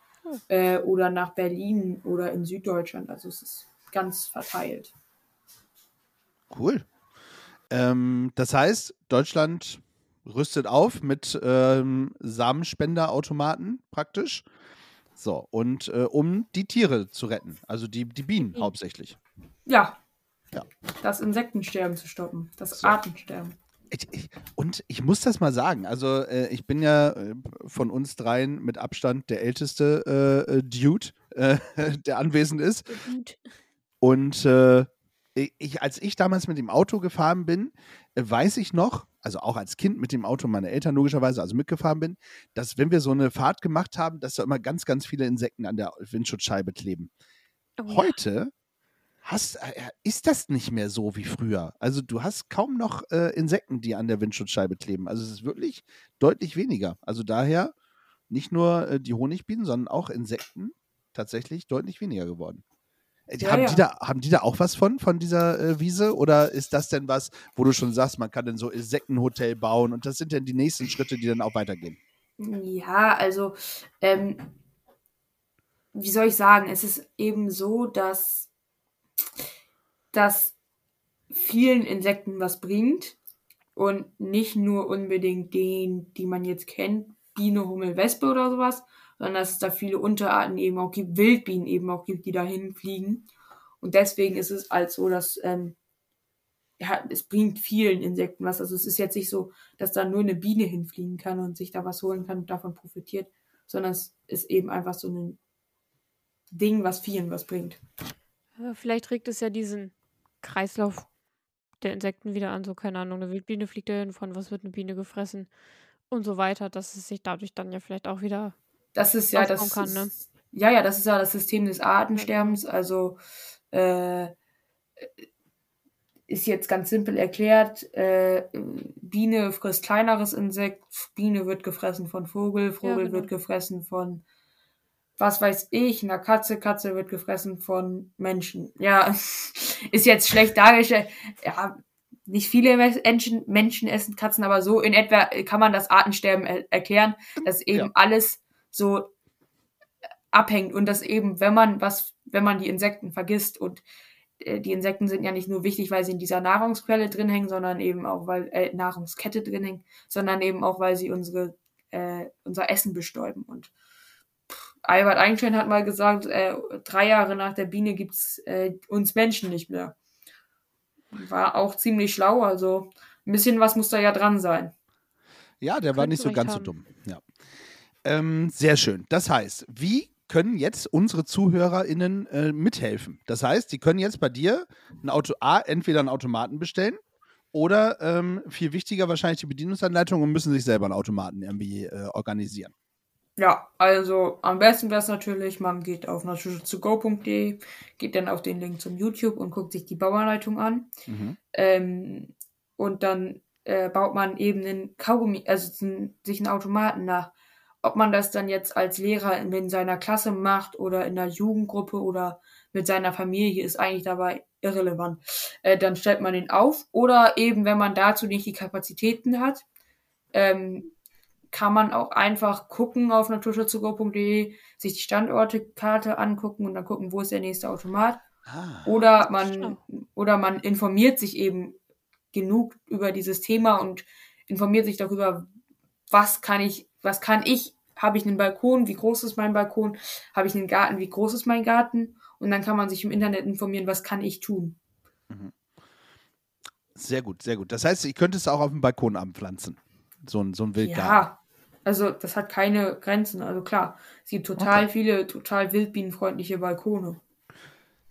äh, oder nach Berlin oder in Süddeutschland. Also es ist ganz verteilt. Cool. Ähm, das heißt, Deutschland rüstet auf mit ähm, Samenspenderautomaten praktisch. So, und äh, um die Tiere zu retten, also die, die Bienen hauptsächlich. Ja. Ja. Das Insektensterben zu stoppen, das so. Artensterben. Ich, ich, und ich muss das mal sagen, also äh, ich bin ja äh, von uns dreien mit Abstand der älteste äh, äh Dude, äh, der anwesend ist. Und äh, ich, als ich damals mit dem Auto gefahren bin, weiß ich noch, also auch als Kind mit dem Auto meiner Eltern logischerweise, also mitgefahren bin, dass wenn wir so eine Fahrt gemacht haben, dass da immer ganz, ganz viele Insekten an der Windschutzscheibe kleben. Oh, Heute hast, äh, äh, ist das nicht mehr so wie früher. Also du hast kaum noch äh, Insekten, die an der Windschutzscheibe kleben. Also es ist wirklich deutlich weniger. Also daher nicht nur äh, die Honigbienen, sondern auch Insekten tatsächlich deutlich weniger geworden. Äh, ja, haben, ja. Die da, haben die da auch was von, von dieser Wiese? Oder ist das denn was, wo du schon sagst, man kann dann so Insektenhotel bauen und das sind dann die nächsten Schritte, die dann auch weitergehen? Ja, also, ähm, wie soll ich sagen, es ist eben so, dass dass vielen Insekten was bringt und nicht nur unbedingt den, die man jetzt kennt, Biene, Hummel, Wespe oder sowas, sondern dass es da viele Unterarten eben auch gibt, Wildbienen eben auch gibt, die dahin fliegen. Und deswegen ist es halt so, dass ähm, ja, es bringt vielen Insekten was. Also es ist jetzt nicht so, dass da nur eine Biene hinfliegen kann und sich da was holen kann und davon profitiert, sondern es ist eben einfach so ein Ding, was vielen was bringt. Vielleicht regt es ja diesen Kreislauf der Insekten wieder an, so keine Ahnung, eine Wildbiene fliegt dahin, von was wird eine Biene gefressen und so weiter, dass es sich dadurch dann ja vielleicht auch wieder das ist ja das kann, ne? ja ja das ist ja das System des Artensterbens also äh, ist jetzt ganz simpel erklärt äh, Biene frisst kleineres Insekt Biene wird gefressen von Vogel Vogel ja, genau. wird gefressen von was weiß ich, eine Katze, Katze wird gefressen von Menschen. Ja, ist jetzt schlecht dargestellt. Ja, nicht viele Menschen, Menschen essen Katzen, aber so in etwa kann man das Artensterben er erklären, dass eben ja. alles so abhängt und dass eben, wenn man was, wenn man die Insekten vergisst und äh, die Insekten sind ja nicht nur wichtig, weil sie in dieser Nahrungsquelle drin hängen, sondern eben auch, weil äh, Nahrungskette drin hängt, sondern eben auch, weil sie unsere äh, unser Essen bestäuben und Albert Einstein hat mal gesagt, äh, drei Jahre nach der Biene gibt's äh, uns Menschen nicht mehr. War auch ziemlich schlau, also ein bisschen was muss da ja dran sein. Ja, der war nicht so ganz haben. so dumm. Ja. Ähm, sehr schön. Das heißt, wie können jetzt unsere ZuhörerInnen äh, mithelfen? Das heißt, die können jetzt bei dir ein Auto A, entweder einen Automaten bestellen oder ähm, viel wichtiger wahrscheinlich die Bedienungsanleitung und müssen sich selber einen Automaten irgendwie äh, organisieren. Ja, also am besten wäre es natürlich, man geht auf naturschutz2go.de, geht dann auf den Link zum YouTube und guckt sich die Bauanleitung an. Mhm. Ähm, und dann äh, baut man eben einen Kaugummi, also einen, sich einen Automaten nach. Ob man das dann jetzt als Lehrer in, in seiner Klasse macht oder in der Jugendgruppe oder mit seiner Familie, ist eigentlich dabei irrelevant. Äh, dann stellt man den auf oder eben, wenn man dazu nicht die Kapazitäten hat, ähm, kann man auch einfach gucken auf naturschutzgo.de, sich die Standortekarte angucken und dann gucken, wo ist der nächste Automat. Ah, Oder man, oder man informiert sich eben genug über dieses Thema und informiert sich darüber, was kann ich, was kann ich, habe ich einen Balkon, wie groß ist mein Balkon, habe ich einen Garten, wie groß ist mein Garten und dann kann man sich im Internet informieren, was kann ich tun. sehr gut, sehr gut. Das heißt, ich könnte es auch auf dem Balkon anpflanzen. So ein, so ein Wildgarten. Ja, also das hat keine Grenzen. Also klar, es gibt total viele total wildbienenfreundliche Balkone.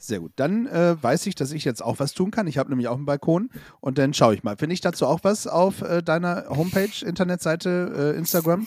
Sehr gut. Dann äh, weiß ich, dass ich jetzt auch was tun kann. Ich habe nämlich auch einen Balkon und dann schaue ich mal. Finde ich dazu auch was auf äh, deiner Homepage, Internetseite, äh, Instagram?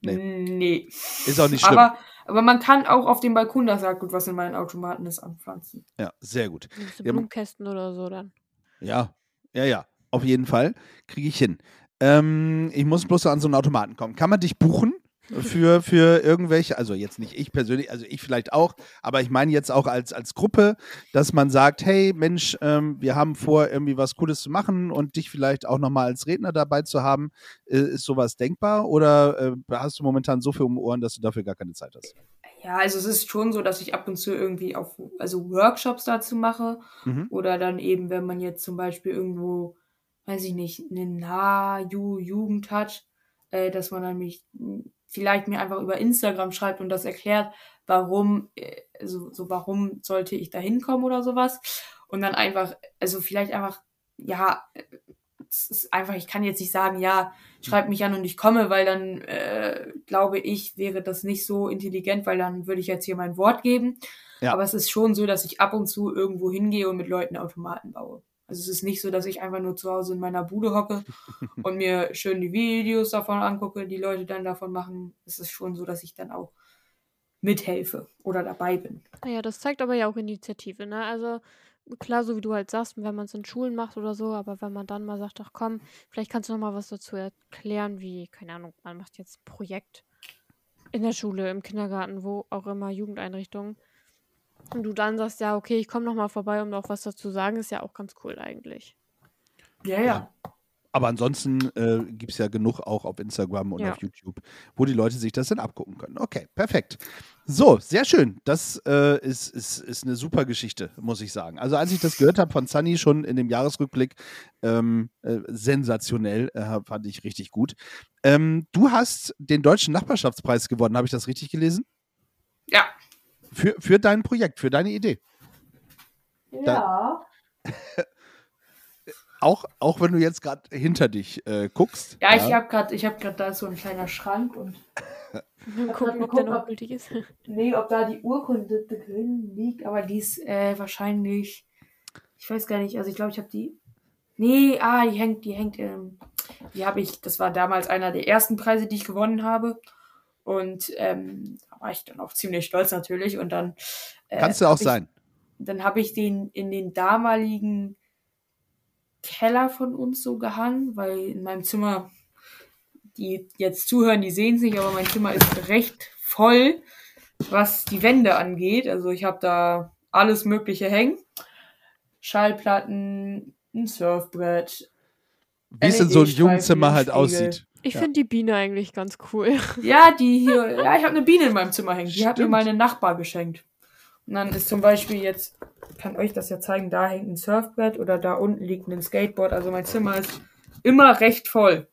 Nee. Nee. Ist auch nicht schlimm. Aber, aber man kann auch auf dem Balkon, da sagt gut, was in meinen Automaten ist, anpflanzen. ja, sehr gut. So Ja, Blumenkästen oder so dann. Ja, ja, ja. Auf jeden Fall kriege ich hin. Ähm, ich muss bloß an so einen Automaten kommen. Kann man dich buchen für, für irgendwelche, also jetzt nicht ich persönlich, also ich vielleicht auch, aber ich meine jetzt auch als, als Gruppe, dass man sagt, hey Mensch, ähm, wir haben vor, irgendwie was Cooles zu machen und dich vielleicht auch nochmal als Redner dabei zu haben. Äh, ist sowas denkbar oder äh, hast du momentan so viel um Ohren, dass du dafür gar keine Zeit hast? Ja, also es ist schon so, dass ich ab und zu irgendwie auf also Workshops dazu mache. Mhm. Oder dann eben, wenn man jetzt zum Beispiel irgendwo, weiß ich nicht, eine Nah-Jugend hat, äh, dass man dann mich mh, vielleicht mir einfach über Instagram schreibt und das erklärt, warum, äh, so, so warum sollte ich da hinkommen oder sowas. Und dann einfach, also vielleicht einfach, ja, es ist einfach, ich kann jetzt nicht sagen, ja, schreib mich an und ich komme, weil dann äh, glaube ich, wäre das nicht so intelligent, weil dann würde ich jetzt hier mein Wort geben. Ja. Aber es ist schon so, dass ich ab und zu irgendwo hingehe und mit Leuten Automaten baue. Also es ist nicht so, dass ich einfach nur zu Hause in meiner Bude hocke und mir schön die Videos davon angucke, die Leute dann davon machen. Es ist schon so, dass ich dann auch mithelfe oder dabei bin. Naja, das zeigt aber ja auch Initiative, ne? Also klar, so wie du halt sagst, wenn man es in Schulen macht oder so, aber wenn man dann mal sagt, ach komm, vielleicht kannst du noch mal was dazu erklären, wie, keine Ahnung, man macht jetzt ein Projekt in der Schule, im Kindergarten, wo auch immer, Jugendeinrichtungen. Und du dann sagst, ja, okay, ich komme noch mal vorbei, um noch was dazu zu sagen, ist ja auch ganz cool eigentlich. Ja, ja. Aber ansonsten äh, gibt es ja genug auch auf Instagram und Ja. auf YouTube, wo die Leute sich das dann abgucken können. Okay, perfekt. So, sehr schön. Das äh, ist, ist, ist eine super Geschichte, muss ich sagen. Also als ich das gehört habe von Sunny schon in dem Jahresrückblick, ähm, äh, sensationell, äh, fand ich richtig gut. Ähm, du hast den Deutschen Nachbarschaftspreis gewonnen, habe ich das richtig gelesen? Ja. Für, für dein Projekt, für deine Idee. Ja. Auch, auch wenn du jetzt gerade hinter dich äh, guckst. Ja, ich habe gerade, ich habe gerade da so ein kleiner Schrank und gucken, ob der noch ob- gültig ist. nee, ob da die Urkunde drin liegt, aber die ist äh, wahrscheinlich, ich weiß gar nicht, also ich glaube, ich habe die, nee, ah, die hängt, die hängt, ähm, die habe ich, das war damals einer der ersten Preise, die ich gewonnen habe und ähm, da war ich dann auch ziemlich stolz natürlich und dann äh, Kannst du auch ich, sein. Dann habe ich den in den damaligen Keller von uns so gehangen, weil in meinem Zimmer, die jetzt zuhören, die sehen es nicht, aber mein Zimmer ist recht voll, was die Wände angeht. Also ich habe da alles Mögliche hängen. Schallplatten, ein Surfbrett. Wie es in so einem LED-Streifen, Jugendzimmer halt aussieht. Ich Ja. finde die Biene eigentlich ganz cool. Ja, die hier, ja, ich habe eine Biene in meinem Zimmer hängen. Die hat mir Stimmt. mal ein Nachbar geschenkt. Und dann ist zum Beispiel jetzt, ich kann euch das ja zeigen, da hängt ein Surfbrett oder da unten liegt ein Skateboard. Also mein Zimmer ist immer recht voll.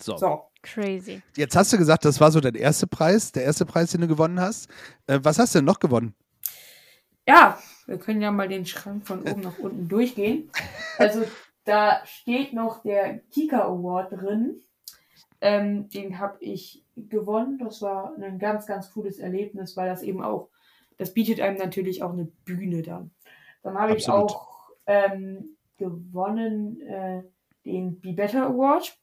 So. So. Crazy. Jetzt hast du gesagt, das war so dein erster Preis, der erste Preis, den du gewonnen hast. Äh, was hast du denn noch gewonnen? Ja, wir können ja mal den Schrank von oben nach unten durchgehen. Also da steht noch der Kika Award drin. Ähm, den habe ich gewonnen. Das war ein ganz, ganz cooles Erlebnis, weil das eben auch, das bietet einem natürlich auch eine Bühne dann. Dann habe ich auch ähm, gewonnen äh, den Be Better Award.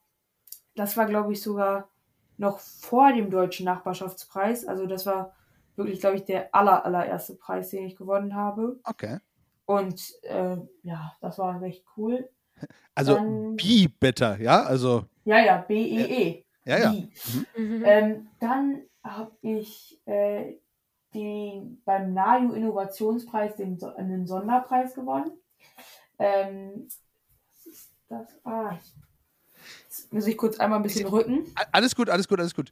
Das war, glaube ich, sogar noch vor dem Deutschen Nachbarschaftspreis. Also das war wirklich, glaube ich, der aller, allererste Preis, den ich gewonnen habe. Okay. Und äh, ja, das war recht cool. Also Dann- be better, ja? Also, Ja, ja, B-E-E. ja, ja. Bi. Mhm. Ähm, dann habe ich äh, den, beim NAJU Innovationspreis den, einen Sonderpreis gewonnen. Ähm, was ist das? Ah, ich, jetzt muss ich kurz einmal ein bisschen rücken. Alles gut, alles gut, alles gut.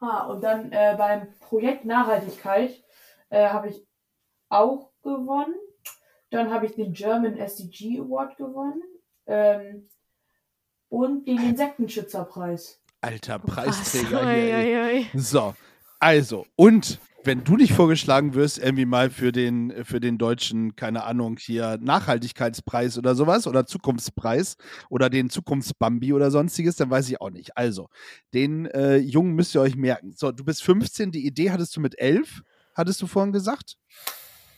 Ah, und dann äh, beim Projekt Nachhaltigkeit äh, habe ich auch gewonnen. Dann habe ich den German SDG Award gewonnen. Ähm, und den Insektenschützerpreis. Alter Krass. Preisträger Ui, hier. ey. ui, ui. So, also, und wenn du nicht vorgeschlagen wirst, irgendwie mal für den, für den deutschen, keine Ahnung, hier Nachhaltigkeitspreis oder sowas oder Zukunftspreis oder den Zukunftsbambi oder sonstiges, dann weiß ich auch nicht. Also, den äh, Jungen müsst ihr euch merken. So, du bist 15, die Idee hattest du mit 11, hattest du vorhin gesagt?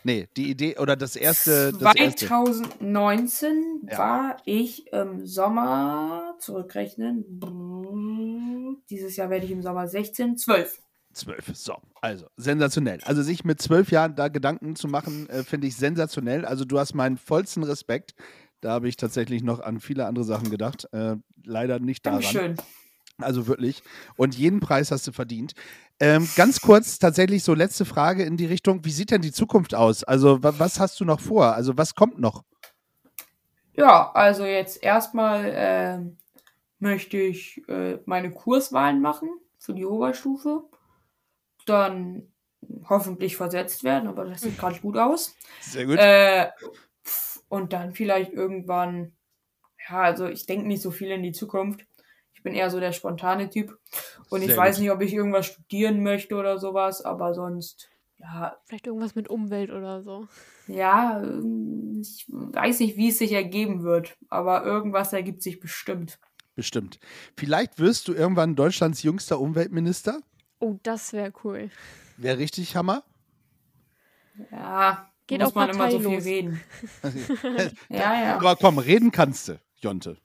Nee, die Idee oder das erste. Das erste. 2019 Ja. war ich im Sommer, zurückrechnen, dieses Jahr werde ich im Sommer 16, 12. 12. So, also sensationell. Also sich mit zwölf Jahren da Gedanken zu machen, äh, finde ich sensationell. Also du hast meinen vollsten Respekt. Da habe ich tatsächlich noch an viele andere Sachen gedacht. Äh, leider nicht daran. Dankeschön. Also wirklich. Und jeden Preis hast du verdient. Ähm, ganz kurz, tatsächlich so letzte Frage in die Richtung. Wie sieht denn die Zukunft aus? Also wa was hast du noch vor? Also was kommt noch? Ja, also jetzt erstmal ähm, möchte ich äh, meine Kurswahlen machen für die Oberstufe. Dann hoffentlich versetzt werden, aber das sieht gerade gut aus. Sehr gut. Äh, und dann vielleicht irgendwann, ja, also ich denke nicht so viel in die Zukunft. Ich bin eher so der spontane Typ. Und ich Sehr weiß gut. nicht, ob ich irgendwas studieren möchte oder sowas, aber sonst, ja, Vielleicht irgendwas mit Umwelt oder so. ja, ähm, ich weiß nicht, wie es sich ergeben wird, aber irgendwas ergibt sich bestimmt. Bestimmt. Vielleicht wirst du irgendwann Deutschlands jüngster Umweltminister. Oh, das wäre cool. Wäre richtig Hammer. Ja, Geht muss auch man immer so viel reden. Ja, ja. Aber komm, reden kannst du, Jonte.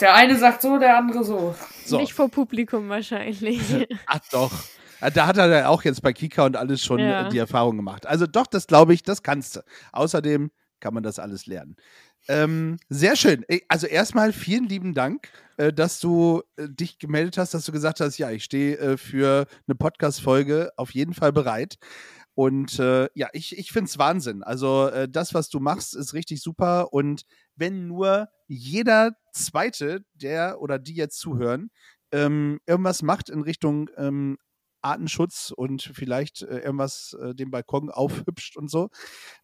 Der eine sagt so, der andere so. So. Nicht vor Publikum wahrscheinlich. Ach doch. Da hat er ja auch jetzt bei Kika und alles schon Ja. die Erfahrung gemacht. Also doch, das glaube ich, das kannst du. Außerdem kann man das alles lernen. Ähm, sehr schön. Also erstmal vielen lieben Dank, äh, dass du äh, dich gemeldet hast, dass du gesagt hast, ja, ich stehe äh, für eine Podcast-Folge auf jeden Fall bereit. Und äh, ja, ich, ich finde es Wahnsinn. Also äh, das, was du machst, ist richtig super. Und wenn nur jeder Zweite, der oder die jetzt zuhören, ähm, irgendwas macht in Richtung ähm, Artenschutz und vielleicht äh, irgendwas äh, den Balkon aufhübscht und so,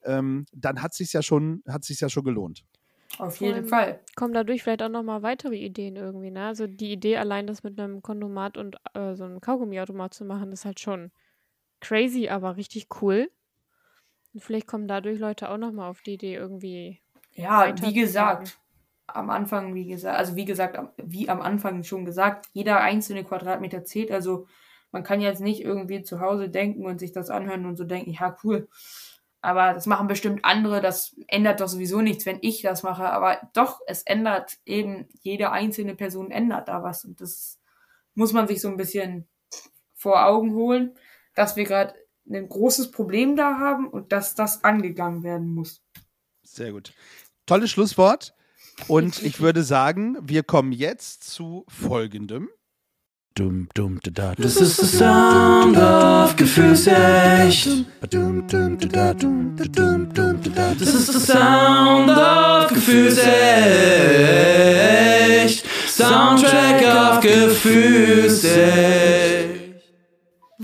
ähm, dann hat sich ja schon, hat sich ja schon gelohnt. Auf jeden Fall. Kommen dadurch vielleicht auch nochmal weitere Ideen irgendwie, ne? Also die Idee allein, das mit einem Kondomat und äh, so einem Kaugummiautomat zu machen, ist halt schon crazy, aber richtig cool. Und vielleicht kommen dadurch Leute auch nochmal auf die Idee irgendwie. Ja, wie gesagt, am Anfang, wie gesagt, also wie gesagt, wie am Anfang schon gesagt, jeder einzelne Quadratmeter zählt. Also man kann jetzt nicht irgendwie zu Hause denken und sich das anhören und so denken, ja, cool. Aber das machen bestimmt andere, das ändert doch sowieso nichts, wenn ich das mache. Aber doch, es ändert eben, jede einzelne Person ändert da was. Und das muss man sich so ein bisschen vor Augen holen, dass wir gerade ein großes Problem da haben und dass das angegangen werden muss. Sehr gut. Tolles Schlusswort. Und ich würde sagen, wir kommen jetzt zu folgendem. Dum, dum, da, da, Das ist der Sound of Gefühlsecht. Das ist der Sound of Gefühlsecht. Soundtrack of Gefühlsecht.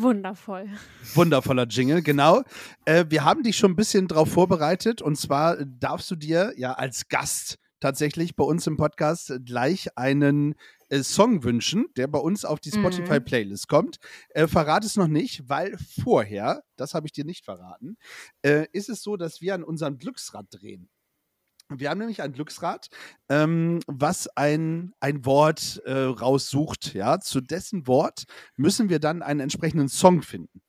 Wundervoll. Wundervoller Jingle, genau. Äh, wir haben dich schon ein bisschen drauf vorbereitet und zwar darfst du dir ja als Gast tatsächlich bei uns im Podcast gleich einen äh, Song wünschen, der bei uns auf die Mhm. Spotify-Playlist kommt. Äh, verrat es noch nicht, weil vorher, das habe ich dir nicht verraten, äh, ist es so, dass wir an unserem Glücksrad drehen. Wir haben nämlich ein Glücksrad, ähm, was ein, ein Wort äh, raussucht. Ja, zu dessen Wort müssen wir dann einen entsprechenden Song finden.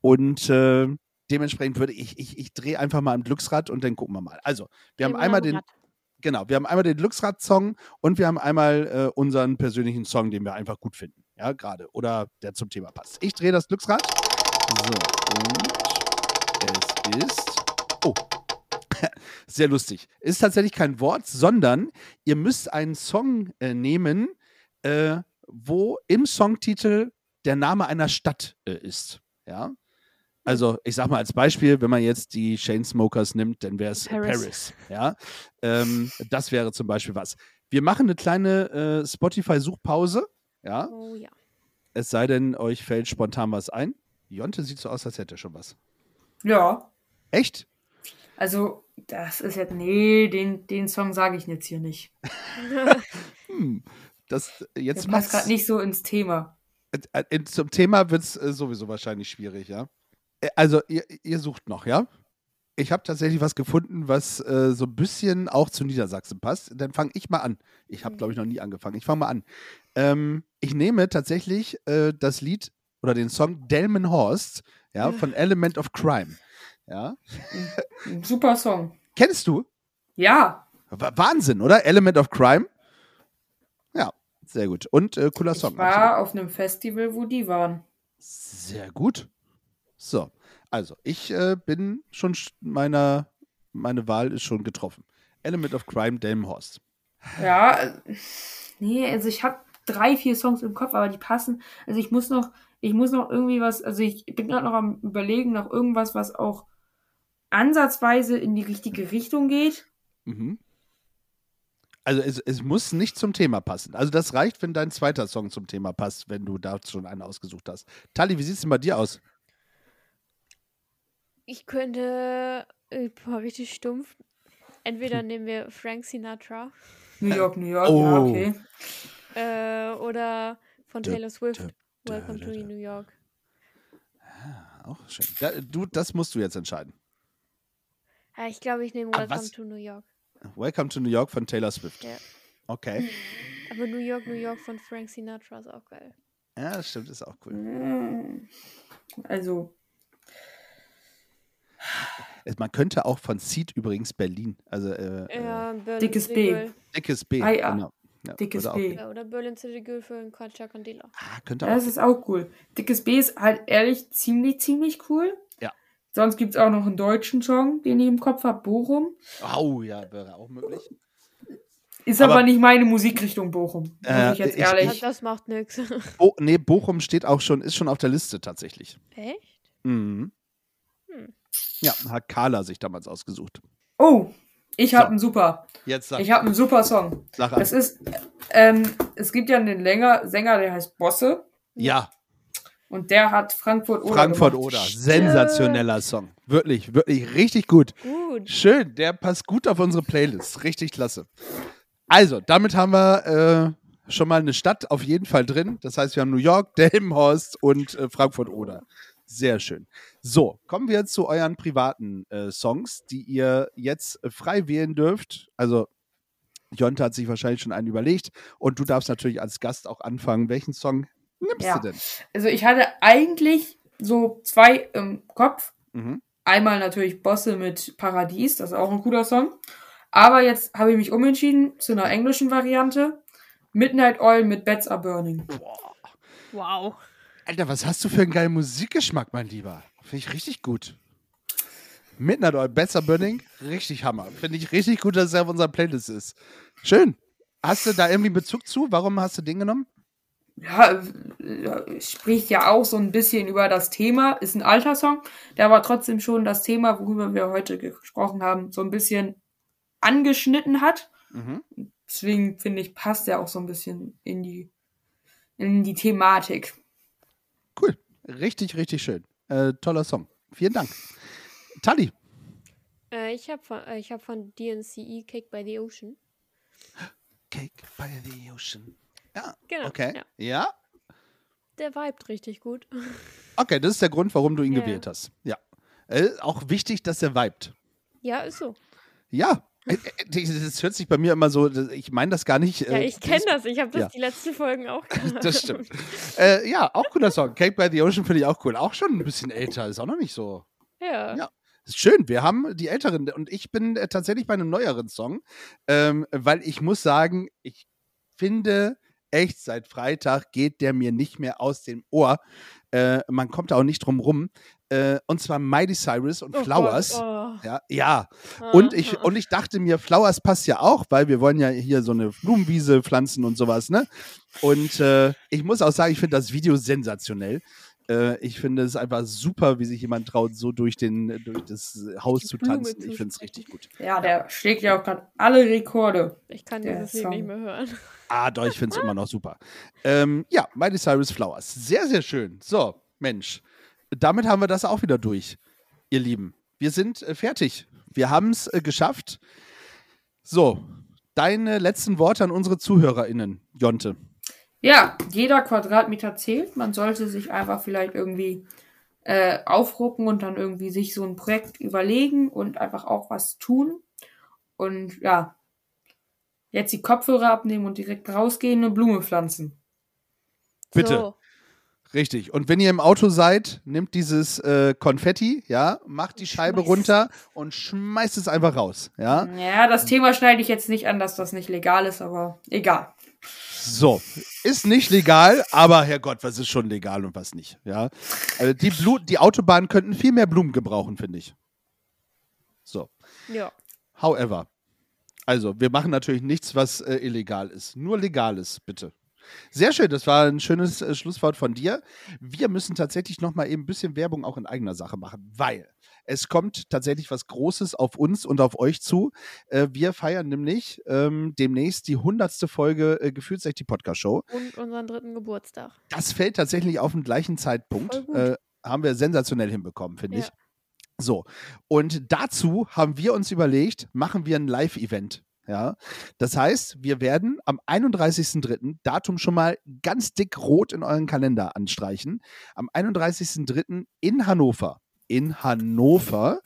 Und äh, dementsprechend würde ich, ich, ich drehe einfach mal am Glücksrad und dann gucken wir mal. Also, wir haben einmal den, genau, wir haben einmal den Glücksrad-Song und wir haben einmal äh, unseren persönlichen Song, den wir einfach gut finden. Ja, gerade. Oder der zum Thema passt. Ich drehe das Glücksrad. So, und es ist. Oh. Sehr lustig. Ist tatsächlich kein Wort, sondern ihr müsst einen Song äh, nehmen, äh, wo im Songtitel der Name einer Stadt äh, ist. Ja. Also, ich sag mal als Beispiel, wenn man jetzt die Chainsmokers nimmt, dann wäre es Paris. Paris. ja. Ähm, das wäre zum Beispiel was. Wir machen eine kleine äh, Spotify-Suchpause. Ja. Oh ja. Es sei denn, euch fällt spontan was ein. Jonte sieht so aus, als hätte er schon was. Ja. Echt? Also, das ist jetzt. Nee, den, den Song sage ich jetzt hier nicht. Hm. Das, Der jetzt passt gerade nicht so ins Thema. Äh, äh, Zum Thema wird es äh, sowieso wahrscheinlich schwierig, ja. Also, ihr, ihr sucht noch, ja? Ich habe tatsächlich was gefunden, was äh, so ein bisschen auch zu Niedersachsen passt. Dann fange ich mal an. Ich habe, glaube ich, noch nie angefangen. Ich fange mal an. Ähm, ich nehme tatsächlich äh, das Lied oder den Song Delmenhorst, ja, von Element of Crime. Ja. Super Song. Kennst du? Ja. Wa- Wahnsinn, oder? Element of Crime? Ja, sehr gut. Und äh, cooler Song. Ich war auf einem Festival, wo die waren. Sehr gut. So, also ich äh, bin schon sch- meiner, meine Wahl ist schon getroffen. Element of Crime, Delmenhorst. Ja, äh, nee, also ich habe drei, vier Songs im Kopf, aber die passen. Also ich muss noch, ich muss noch irgendwie was, also ich bin gerade noch am überlegen nach irgendwas, was auch ansatzweise in die richtige Richtung geht. Mhm. Also es, es muss nicht zum Thema passen. Also das reicht, wenn dein zweiter Song zum Thema passt, wenn du da schon einen ausgesucht hast. Tali, wie sieht es denn bei dir aus? Ich könnte. Äh, boah, richtig stumpf. Entweder nehmen wir Frank Sinatra New York, New York, Oh. ja, okay. äh, oder von Taylor Swift. dö, Welcome dö, to. New York. Auch schön. Da, du, das musst du jetzt entscheiden. Ja, ich glaube, ich nehme Ah, Welcome was? to New York. Welcome to New York von Taylor Swift. Ja. Okay. Aber New York, New York von Frank Sinatra ist auch geil. Ja, das stimmt, ist auch cool. Mm. Also, Man könnte auch von Seed übrigens Berlin, also äh, äh, Ja, Berlin Dickes City B. Dickes B. Ah, ja. Genau. Ja, dickes B. Ja, oder Berlin City Girl für Katja Candela. Ah, könnte auch. Das ist auch cool. Dickes B ist halt ehrlich ziemlich, ziemlich cool. Sonst gibt es auch noch einen deutschen Song, den ich im Kopf habe, Bochum. Oh ja, wäre auch möglich. Ist Aber- aber, nicht meine Musikrichtung Bochum. Muss Äh, ich jetzt ich- ehrlich. Ich- das macht nix. Bo nee, Bochum steht auch schon, ist schon auf der Liste tatsächlich. Echt? Mhm. Hm. Ja, hat Carla sich damals ausgesucht. oh, ich So. habe einen super. Jetzt sag, Ich habe einen super Song. sag an. Das ist, ähm, es gibt ja einen Länger, Sänger, der heißt Bosse. Ja, Und der hat Frankfurt oder. Frankfurt oder. Sensationeller Song. Wirklich, wirklich richtig gut. Gut. Schön, der passt gut auf unsere Playlist. Richtig klasse. Also, damit haben wir äh, schon mal eine Stadt auf jeden Fall drin. Das heißt, wir haben New York, Delmenhorst und äh, Frankfurt oder. Sehr schön. So, kommen wir zu euren privaten äh, Songs, die ihr jetzt frei wählen dürft. Also, Jonte hat sich wahrscheinlich schon einen überlegt und du darfst natürlich als Gast auch anfangen. Welchen Song nimmst Ja. du denn? Also ich hatte eigentlich so zwei im Kopf. Mhm. Einmal natürlich Bosse mit Paradies, das ist auch ein cooler Song. Aber jetzt habe ich mich umentschieden zu einer englischen Variante. Midnight Oil mit Beds Are Burning. Wow. Alter, was hast du für einen geilen Musikgeschmack, mein Lieber? Finde ich richtig gut. Midnight Oil, Besser Burning, richtig Hammer. Finde ich richtig gut, dass er auf unserer Playlist ist. Schön. Hast du da irgendwie einen Bezug zu? Warum hast du den genommen? Ja, äh, spricht ja auch so ein bisschen über das Thema. Ist ein alter Song, der aber trotzdem schon das Thema, worüber wir heute gesprochen haben, so ein bisschen angeschnitten hat. Mhm. Deswegen finde ich, passt er auch so ein bisschen in die, in die Thematik. Cool. Richtig, richtig schön. Äh, toller Song. Vielen Dank. Tali. Äh, ich habe von, äh, ich hab von DNCE Cake by the Ocean. Cake by the Ocean. Ja, Genau. okay. Ja. Ja. Der vibet richtig gut. Okay, das ist der Grund, warum du ihn Ja. gewählt hast. Ja. Äh, auch wichtig, dass er vibet. Ja, ist so. Ja. Äh, äh, Das hört sich bei mir immer so, ich meine das gar nicht. Ja, äh, ich kenne das. Ich habe das ja. die letzten Folgen auch gehört. Das stimmt. äh, ja, auch cooler Song. Cake by the Ocean finde ich auch cool. Auch schon ein bisschen älter, ist auch noch nicht so. Ja. Ja. Ist schön, wir haben die älteren und ich bin äh, tatsächlich bei einem neueren Song, ähm, weil ich muss sagen, ich finde echt, seit Freitag geht der mir nicht mehr aus dem Ohr. Äh, man kommt da auch nicht drum rum. Äh, und zwar Miley Cyrus und Oh Flowers. Gott, oh. Ja, ja. Und Ah, ich, ah. und ich dachte mir, Flowers passt ja auch, weil wir wollen ja hier so eine Blumenwiese pflanzen und sowas, ne? Und äh, ich muss auch sagen, ich finde das Video sensationell. Äh, ich finde es einfach super, wie sich jemand traut, so durch, den, durch das Haus Die zu Blume tanzen. zu Ich finde es richtig gut. Ja, der schlägt ja auch gerade alle Rekorde. Ich kann Der dieses Lied nicht mehr hören. Ah, doch, ich finde es immer noch super. Ähm, ja, Miley Cyrus Flowers. Sehr, sehr schön. So, Mensch. Damit haben wir das auch wieder durch, ihr Lieben. Wir sind äh, fertig. Wir haben es äh, geschafft. So, deine letzten Worte an unsere ZuhörerInnen, Jonte. Ja, jeder Quadratmeter zählt. Man sollte sich einfach vielleicht irgendwie äh, aufrucken und dann irgendwie sich so ein Projekt überlegen und einfach auch was tun. Und ja, jetzt die Kopfhörer abnehmen und direkt rausgehen und eine Blume pflanzen. Bitte. So. Richtig. Und wenn ihr im Auto seid, nehmt dieses äh, Konfetti, ja, macht die Scheibe Schmeißt. runter und schmeißt es einfach raus, ja. Ja, das Thema schneide ich jetzt nicht an, dass das nicht legal ist, aber egal. So, ist nicht legal, aber Herrgott, was ist schon legal und was nicht, ja. Also die, Blu die Autobahnen könnten viel mehr Blumen gebrauchen, finde ich. So, Ja. however. Also, wir machen natürlich nichts, was äh, illegal ist. Nur Legales, bitte. Sehr schön, das war ein schönes äh, Schlusswort von dir. Wir müssen tatsächlich noch mal eben ein bisschen Werbung auch in eigener Sache machen, weil es kommt tatsächlich was Großes auf uns und auf euch zu. Äh, wir feiern nämlich ähm, demnächst die hundertste Folge äh, Gefühlsecht die Podcast-Show. Und unseren dritten Geburtstag. Das fällt tatsächlich auf den gleichen Zeitpunkt. Äh, haben wir sensationell hinbekommen, finde Ja. ich. So, und dazu haben wir uns überlegt, machen wir ein Live-Event. Ja, das heißt, wir werden am 31.03. Datum schon mal ganz dick rot in euren Kalender anstreichen. Am 31.03. in Hannover. In Hannover.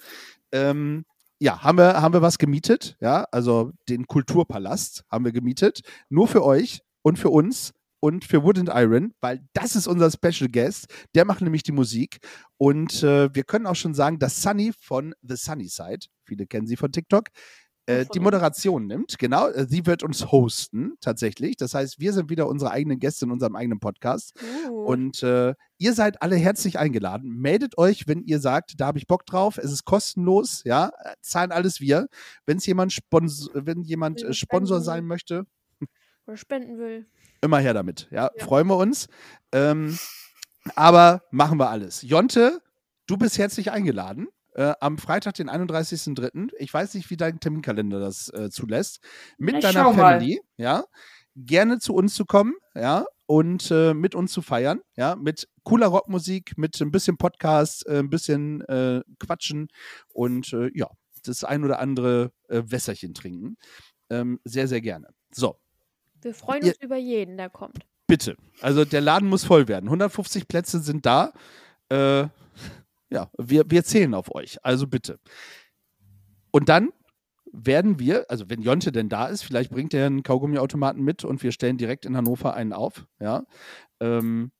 Ähm, ja, haben wir, haben wir was gemietet. Ja, also den Kulturpalast haben wir gemietet. Nur für euch und für uns und für Wood and Iron, weil das ist unser Special Guest. Der macht nämlich die Musik. Und äh, wir können auch schon sagen, dass Sunny von The Sunny Side, viele kennen sie von TikTok, äh, die. Moderation nimmt. Genau, äh, sie wird uns hosten, tatsächlich. Das heißt, wir sind wieder unsere eigenen Gäste in unserem eigenen Podcast. Uh. Und äh, ihr seid alle herzlich eingeladen. Meldet euch, wenn ihr sagt, da habe ich Bock drauf. Es ist kostenlos, ja, äh, zahlen alles wir. Wenn es jemand, Spons wenn jemand äh, Sponsor sein möchte, Oder spenden will. immer her damit. Ja, Ja. freuen wir uns. Ähm, aber machen wir alles. Jonte, du bist herzlich eingeladen. Äh, am Freitag, den 31.03. Ich weiß nicht, wie dein Terminkalender das äh, zulässt. Mit Ich deiner schau mal. Family, ja. Gerne zu uns zu kommen, ja, und äh, mit uns zu feiern, ja, mit cooler Rockmusik, mit ein bisschen Podcast, äh, ein bisschen äh, Quatschen und äh, ja, das ein oder andere Wässerchen trinken. Ähm, sehr, sehr gerne. So, Wir freuen Ihr- uns über jeden, der kommt. Bitte. Also der Laden muss voll werden. 150 Plätze sind da. Äh, ja, wir, wir zählen auf euch. Also bitte. Und dann werden wir, also wenn Jonte denn da ist, vielleicht bringt er einen Kaugummiautomaten mit und wir stellen direkt in Hannover einen auf. Ja. Ähm, äh, äh,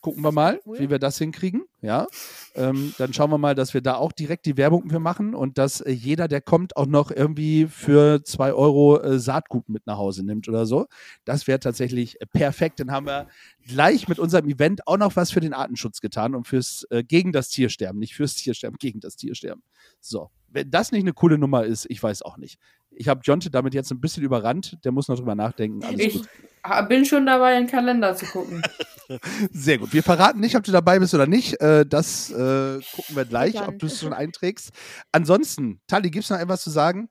gucken wir mal, Cool. wie wir das hinkriegen. Ja. Ähm, dann schauen wir mal, dass wir da auch direkt die Werbung für machen und dass äh, jeder, der kommt, auch noch irgendwie für zwei Euro äh, Saatgut mit nach Hause nimmt oder so. Das wäre tatsächlich äh, perfekt. Dann haben wir gleich mit unserem Event auch noch was für den Artenschutz getan und fürs äh, gegen das Tiersterben, nicht fürs Tiersterben, gegen das Tiersterben. So, wenn das nicht eine coole Nummer ist, ich weiß auch nicht. Ich habe Jonte damit jetzt ein bisschen überrannt. Der muss noch drüber nachdenken. Alles Ich gut. bin schon dabei, in den Kalender zu gucken. Sehr gut. Wir verraten nicht, ob du dabei bist oder nicht. Äh, das äh, gucken wir gleich, Dann. ob du es schon einträgst. Ansonsten, Tali, gibt es noch etwas zu sagen?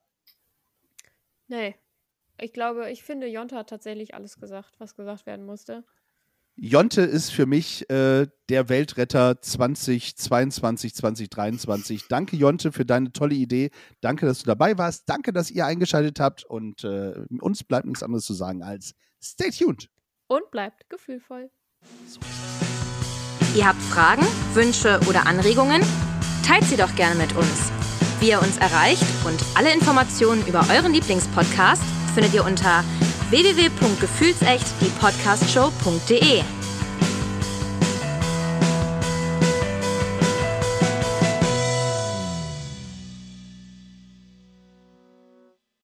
Nee. Ich glaube, ich finde, Jonte hat tatsächlich alles gesagt, was gesagt werden musste. Jonte ist für mich äh, der Weltretter 2022, 2023. Danke, Jonte, für deine tolle Idee. Danke, dass du dabei warst. Danke, dass ihr eingeschaltet habt. Und äh, uns bleibt nichts anderes zu sagen als stay tuned. Und bleibt gefühlvoll. Ihr habt Fragen, Wünsche oder Anregungen? Teilt sie doch gerne mit uns. Wie ihr uns erreicht und alle Informationen über euren Lieblingspodcast findet ihr unter www.gefühlsecht die Podcastshow.de.